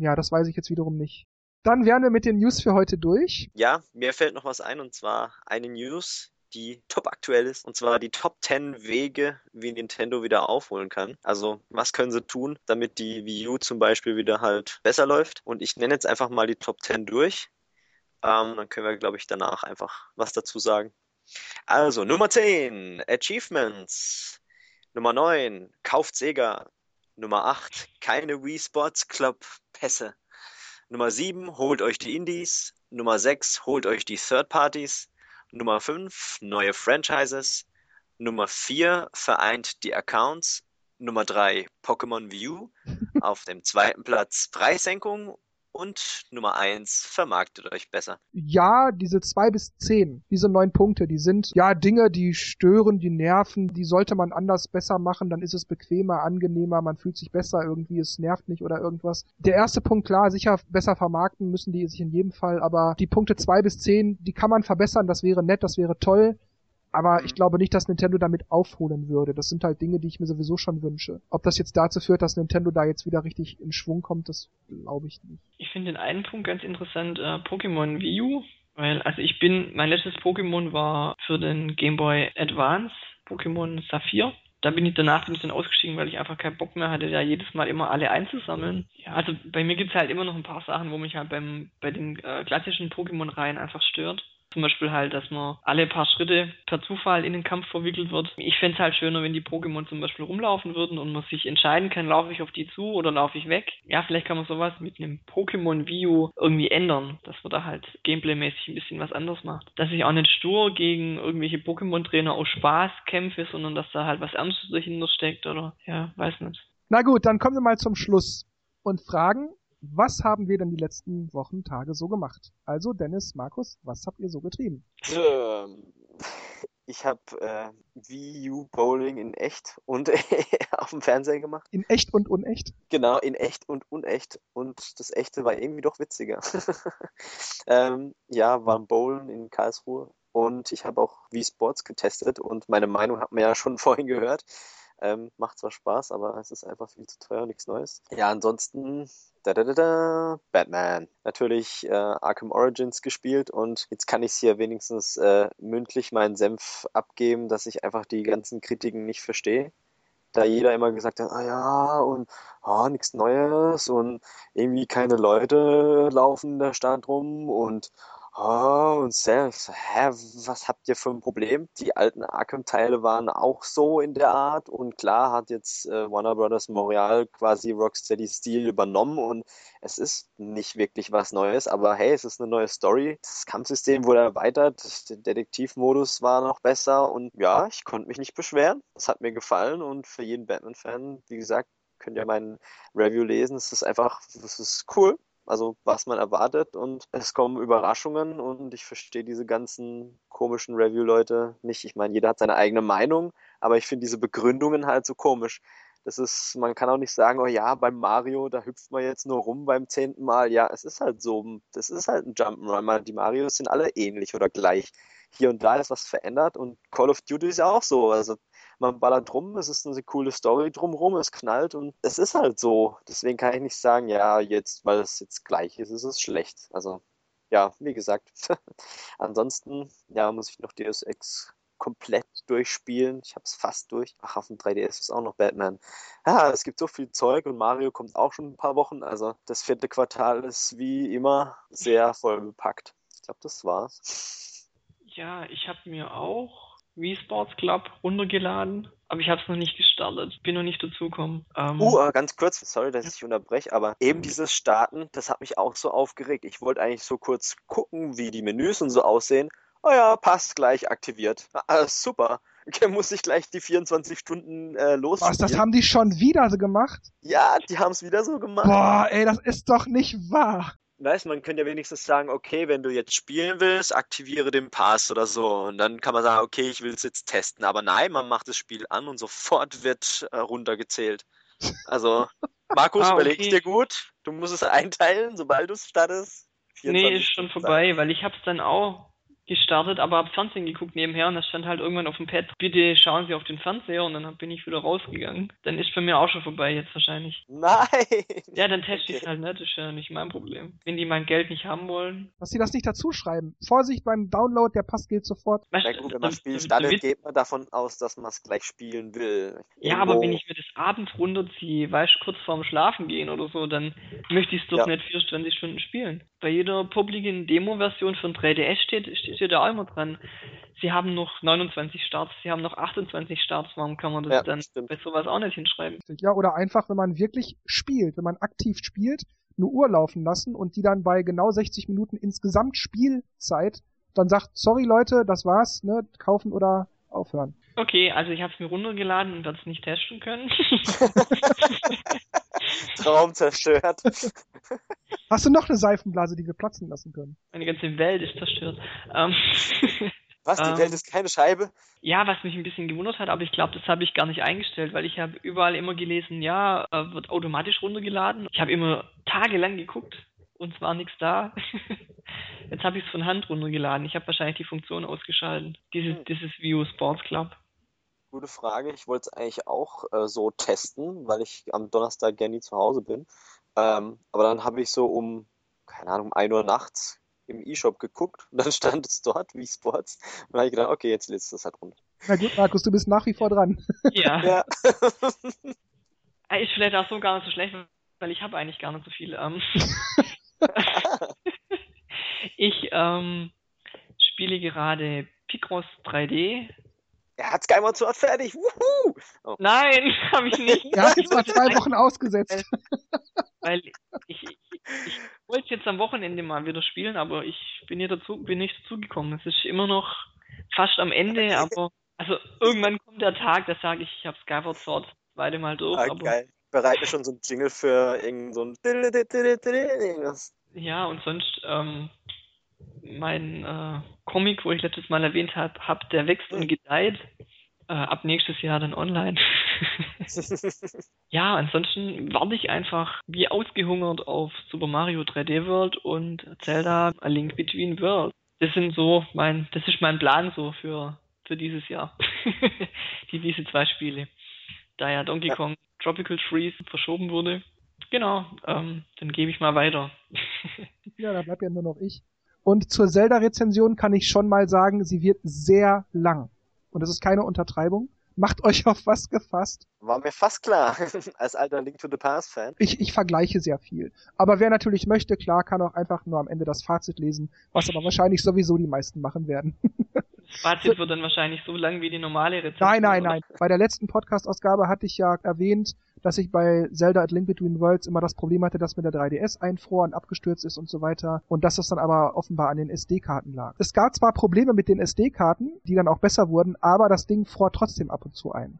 ja, das weiß ich jetzt wiederum nicht. Dann wären wir mit den News für heute durch. Ja, mir fällt noch was ein und zwar eine News, die top aktuell ist. Und zwar die Top 10 Wege, wie Nintendo wieder aufholen kann. Also was können sie tun, damit die Wii U zum Beispiel wieder halt besser läuft. Und ich nenne jetzt einfach mal die Top 10 durch. Ähm, dann können wir, glaube ich, danach einfach was dazu sagen. Also, Nummer 10, Achievements. Nummer 9, kauft Sega. Nummer 8, keine Wii Sports Club Pässe. Nummer 7, holt euch die Indies. Nummer 6, holt euch die Third Parties. Nummer 5, neue Franchises. Nummer 4, vereint die Accounts. Nummer 3, Pokémon View. Auf dem zweiten Platz Preissenkung und Nummer eins, vermarktet euch besser. Ja, diese zwei bis zehn, diese neun Punkte, die sind ja Dinge, die stören, die nerven, die sollte man anders besser machen, dann ist es bequemer, angenehmer, man fühlt sich besser irgendwie, es nervt nicht oder irgendwas. Der erste Punkt, klar, sicher besser vermarkten müssen die sich in jedem Fall, aber die Punkte zwei bis zehn, die kann man verbessern, das wäre nett, das wäre toll. Aber mhm. ich glaube nicht, dass Nintendo damit aufholen würde. Das sind halt Dinge, die ich mir sowieso schon wünsche. Ob das jetzt dazu führt, dass Nintendo da jetzt wieder richtig in Schwung kommt, das glaube ich nicht. Ich finde den einen Punkt ganz interessant, äh, Pokémon Wii U. Weil, also ich bin, mein letztes Pokémon war für den Game Boy Advance, Pokémon Saphir. Da bin ich danach ein bisschen ausgestiegen, weil ich einfach keinen Bock mehr hatte, da jedes Mal immer alle einzusammeln. Ja, also bei mir gibt es halt immer noch ein paar Sachen, wo mich halt beim, bei den äh, klassischen Pokémon-Reihen einfach stört. Zum Beispiel halt, dass man alle paar Schritte per Zufall in den Kampf verwickelt wird. Ich fände es halt schöner, wenn die Pokémon zum Beispiel rumlaufen würden und man sich entscheiden kann, laufe ich auf die zu oder laufe ich weg. Ja, vielleicht kann man sowas mit einem Pokémon View irgendwie ändern, dass man da halt gameplaymäßig ein bisschen was anderes macht. Dass ich auch nicht stur gegen irgendwelche Pokémon-Trainer aus Spaß kämpfe, sondern dass da halt was Ernstes dahinter steckt oder ja, weiß nicht. Na gut, dann kommen wir mal zum Schluss und fragen, was haben wir denn die letzten Wochen, Tage so gemacht? Also Dennis, Markus, was habt ihr so getrieben? Ähm, ich habe äh, Wii U Bowling in echt und auf dem Fernseher gemacht. In echt und unecht? Genau, in echt und unecht. Und das echte war irgendwie doch witziger. ähm, ja, war ein Bowlen in Karlsruhe. Und ich habe auch Wii Sports getestet und meine Meinung hat man ja schon vorhin gehört. Ähm, macht zwar Spaß, aber es ist einfach viel zu teuer, nichts Neues. Ja, ansonsten da, da, da, da, Batman. Natürlich äh, Arkham Origins gespielt und jetzt kann ich hier wenigstens äh, mündlich meinen Senf abgeben, dass ich einfach die ganzen Kritiken nicht verstehe. Da jeder immer gesagt hat, ah ja, und oh, nichts Neues und irgendwie keine Leute laufen in der Stadt rum und Oh, und so, hä, was habt ihr für ein Problem? Die alten Arkham-Teile waren auch so in der Art und klar hat jetzt äh, Warner Brothers Montreal quasi Rocksteady Stil übernommen und es ist nicht wirklich was Neues, aber hey, es ist eine neue Story. Das Kampfsystem wurde erweitert, der Detektivmodus war noch besser und ja, ich konnte mich nicht beschweren. Es hat mir gefallen und für jeden Batman-Fan, wie gesagt, könnt ihr meinen Review lesen. Es ist einfach, es ist cool also was man erwartet und es kommen Überraschungen und ich verstehe diese ganzen komischen Review-Leute nicht. Ich meine, jeder hat seine eigene Meinung, aber ich finde diese Begründungen halt so komisch. Das ist, man kann auch nicht sagen, oh ja, beim Mario, da hüpft man jetzt nur rum beim zehnten Mal. Ja, es ist halt so, das ist halt ein Jump'n'Run. Die Marios sind alle ähnlich oder gleich. Hier und da ist was verändert und Call of Duty ist ja auch so. Also man ballert rum, es ist eine coole Story drumherum, es knallt und es ist halt so. Deswegen kann ich nicht sagen, ja, jetzt, weil es jetzt gleich ist, ist es schlecht. Also, ja, wie gesagt. Ansonsten, ja, muss ich noch Deus Ex komplett durchspielen. Ich habe es fast durch. Ach, auf dem 3DS ist auch noch Batman. Ja, es gibt so viel Zeug und Mario kommt auch schon ein paar Wochen. Also das vierte Quartal ist wie immer sehr voll bepackt. Ich glaube, das war's. Ja, ich habe mir auch Wii Sports Club runtergeladen, aber ich habe es noch nicht gestartet. Bin noch nicht dazugekommen. Ähm, uh, ganz kurz, sorry, dass ich unterbreche, aber eben dieses Starten, das hat mich auch so aufgeregt. Ich wollte eigentlich so kurz gucken, wie die Menüs und so aussehen. Oh ja, passt gleich aktiviert. Ah, super. Okay, muss ich gleich die 24 Stunden äh, los. Was, das haben die schon wieder so gemacht? Ja, die haben es wieder so gemacht. Boah, ey, das ist doch nicht wahr weißt, man könnte ja wenigstens sagen, okay, wenn du jetzt spielen willst, aktiviere den Pass oder so. Und dann kann man sagen, okay, ich will es jetzt testen. Aber nein, man macht das Spiel an und sofort wird äh, runtergezählt. Also, Markus, ah, okay. überleg dir gut. Du musst es einteilen, sobald du es startest. Nee, ist schon vorbei, weil ich hab's dann auch gestartet, aber hab Fernsehen geguckt nebenher und das stand halt irgendwann auf dem Pad, bitte schauen Sie auf den Fernseher und dann bin ich wieder rausgegangen. Dann ist bei mir auch schon vorbei jetzt wahrscheinlich. Nein! Ja, dann teste ich es halt, ne? Das ist ja nicht mein Problem. Wenn die mein Geld nicht haben wollen. Dass sie das nicht dazu schreiben. Vorsicht beim Download, der Pass gilt sofort. Na gut, wenn man Spiel startet, geht man davon aus, dass man es gleich spielen will. Ja, Irgendwo. aber wenn ich mir das abends runterziehe, weißt du, kurz vorm Schlafen gehen oder so, dann möchte ich es doch ja. nicht 24 Stunden spielen. Bei jeder publiken Demo-Version von 3DS steht, steht ja da auch immer dran. Sie haben noch 29 Starts, sie haben noch 28 Starts, warum kann man das ja, dann stimmt. bei sowas auch nicht hinschreiben? Ja, oder einfach, wenn man wirklich spielt, wenn man aktiv spielt, eine Uhr laufen lassen und die dann bei genau 60 Minuten insgesamt Spielzeit dann sagt, sorry Leute, das war's, ne, kaufen oder aufhören. Okay, also ich habe es mir runtergeladen und werde es nicht testen können. Traum zerstört. Hast du noch eine Seifenblase, die wir platzen lassen können? Meine ganze Welt ist zerstört. Ähm, was, die ähm, Welt ist keine Scheibe? Ja, was mich ein bisschen gewundert hat, aber ich glaube, das habe ich gar nicht eingestellt, weil ich habe überall immer gelesen, ja, äh, wird automatisch runtergeladen. Ich habe immer tagelang geguckt und es war nichts da. Jetzt habe ich es von Hand runtergeladen. Ich habe wahrscheinlich die Funktion ausgeschaltet. Dieses, hm. dieses View Sports Club. Gute Frage. Ich wollte es eigentlich auch äh, so testen, weil ich am Donnerstag gerne nie zu Hause bin. Ähm, aber dann habe ich so um, keine Ahnung, um 1 Uhr nachts im E-Shop geguckt und dann stand es dort wie Sports. Und dann habe ich gedacht, okay, jetzt lässt das halt runter. Na gut, Markus, du bist nach wie vor dran. Ja. ja. Ist vielleicht auch so gar nicht so schlecht, weil ich habe eigentlich gar nicht so viel. Ähm. ich ähm, spiele gerade Picross 3D. Er hat Skyward Sword fertig. Wuhu! Oh. Nein, habe ich nicht. Er hat jetzt mal zwei Wochen ausgesetzt. Weil ich, ich, ich wollte jetzt am Wochenende mal wieder spielen, aber ich bin hier dazu, bin nicht dazu gekommen. Es ist immer noch fast am Ende, aber also irgendwann kommt der Tag, da sage ich, ich habe Skyward Sword zweite Mal durch. Ah, aber geil. Bereite schon so ein Jingle für irgend so ein irgendwas. Ja, und sonst ähm, mein äh, Comic, wo ich letztes Mal erwähnt habe, hab, der wächst und gedeiht. Äh, ab nächstes Jahr dann online. ja, ansonsten warte ich einfach wie ausgehungert auf Super Mario 3D World und Zelda A Link Between Worlds. Das sind so mein, das ist mein Plan so für, für dieses Jahr. Die, diese zwei Spiele. Da ja Donkey. Kong Tropical Freeze verschoben wurde. Genau, ähm, dann gebe ich mal weiter. ja, da bleibt ja nur noch ich. Und zur Zelda-Rezension kann ich schon mal sagen, sie wird sehr lang. Und das ist keine Untertreibung. Macht euch auf was gefasst. War mir fast klar, als alter Link to the Past-Fan. Ich, ich vergleiche sehr viel. Aber wer natürlich möchte, klar, kann auch einfach nur am Ende das Fazit lesen, was aber wahrscheinlich sowieso die meisten machen werden. Fazit wird dann wahrscheinlich so lang wie die normale Rezension. Nein, nein, nein. Bei der letzten Podcast-Ausgabe hatte ich ja erwähnt, dass ich bei Zelda at Link Between Worlds immer das Problem hatte, dass mir der 3DS einfror und abgestürzt ist und so weiter und dass das dann aber offenbar an den SD-Karten lag. Es gab zwar Probleme mit den SD-Karten, die dann auch besser wurden, aber das Ding fror trotzdem ab und zu ein.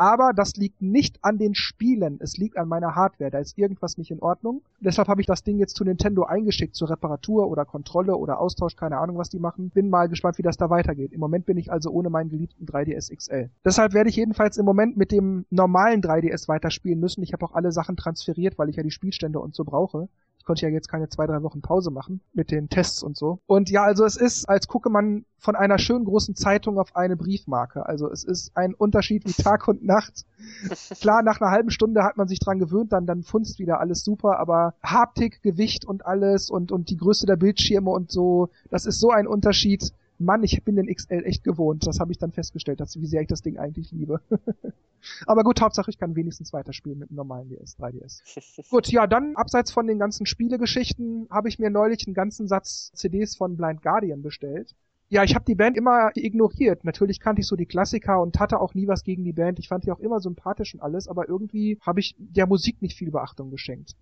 Aber das liegt nicht an den Spielen, es liegt an meiner Hardware. Da ist irgendwas nicht in Ordnung. Deshalb habe ich das Ding jetzt zu Nintendo eingeschickt zur Reparatur oder Kontrolle oder Austausch, keine Ahnung, was die machen. Bin mal gespannt, wie das da weitergeht. Im Moment bin ich also ohne meinen geliebten 3DS XL. Deshalb werde ich jedenfalls im Moment mit dem normalen 3DS weiterspielen müssen. Ich habe auch alle Sachen transferiert, weil ich ja die Spielstände und so brauche. Ich konnte ja jetzt keine zwei, drei Wochen Pause machen mit den Tests und so. Und ja, also es ist, als gucke man von einer schönen großen Zeitung auf eine Briefmarke. Also es ist ein Unterschied wie Tag und Nacht. Klar, nach einer halben Stunde hat man sich dran gewöhnt, dann, dann funzt wieder alles super, aber Haptik, Gewicht und alles und, und die Größe der Bildschirme und so, das ist so ein Unterschied. Mann, ich bin den XL echt gewohnt. Das habe ich dann festgestellt, dass, wie sehr ich das Ding eigentlich liebe. Aber gut, Hauptsache ich kann wenigstens weiterspielen mit dem normalen DS, 3DS. gut, ja, dann abseits von den ganzen Spielegeschichten habe ich mir neulich einen ganzen Satz CDs von Blind Guardian bestellt. Ja, ich habe die Band immer ignoriert. Natürlich kannte ich so die Klassiker und hatte auch nie was gegen die Band. Ich fand die auch immer sympathisch und alles, aber irgendwie habe ich der Musik nicht viel Beachtung geschenkt.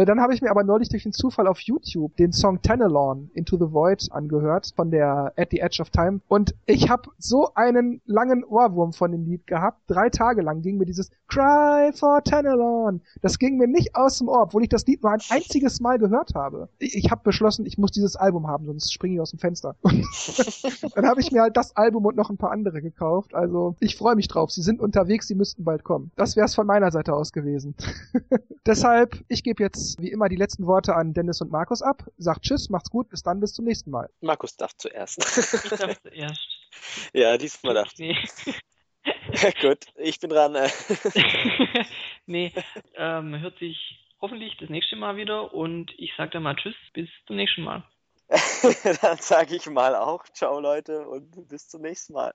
Äh, dann habe ich mir aber neulich durch den Zufall auf YouTube den Song Tenelon Into the Void angehört von der At the Edge of Time und ich habe so einen langen Ohrwurm von dem Lied gehabt. Drei Tage lang ging mir dieses Cry for Tenelon. Das ging mir nicht aus dem Ohr, obwohl ich das Lied nur ein einziges Mal gehört habe. Ich, ich habe beschlossen, ich muss dieses Album haben, sonst springe ich aus dem Fenster. dann habe ich mir halt das Album und noch ein paar andere gekauft. Also ich freue mich drauf. Sie sind unterwegs, sie müssten bald kommen. Das wär's von meiner Seite aus gewesen. Deshalb, ich gebe jetzt jetzt wie immer die letzten Worte an Dennis und Markus ab. Sagt Tschüss, macht's gut, bis dann, bis zum nächsten Mal. Markus darf zuerst. Ich darf zuerst. ja, diesmal darf. Nee. gut, ich bin dran. nee, ähm, hört sich hoffentlich das nächste Mal wieder und ich sage dann mal Tschüss, bis zum nächsten Mal. Dann sage ich mal auch Ciao, Leute, und bis zum nächsten Mal.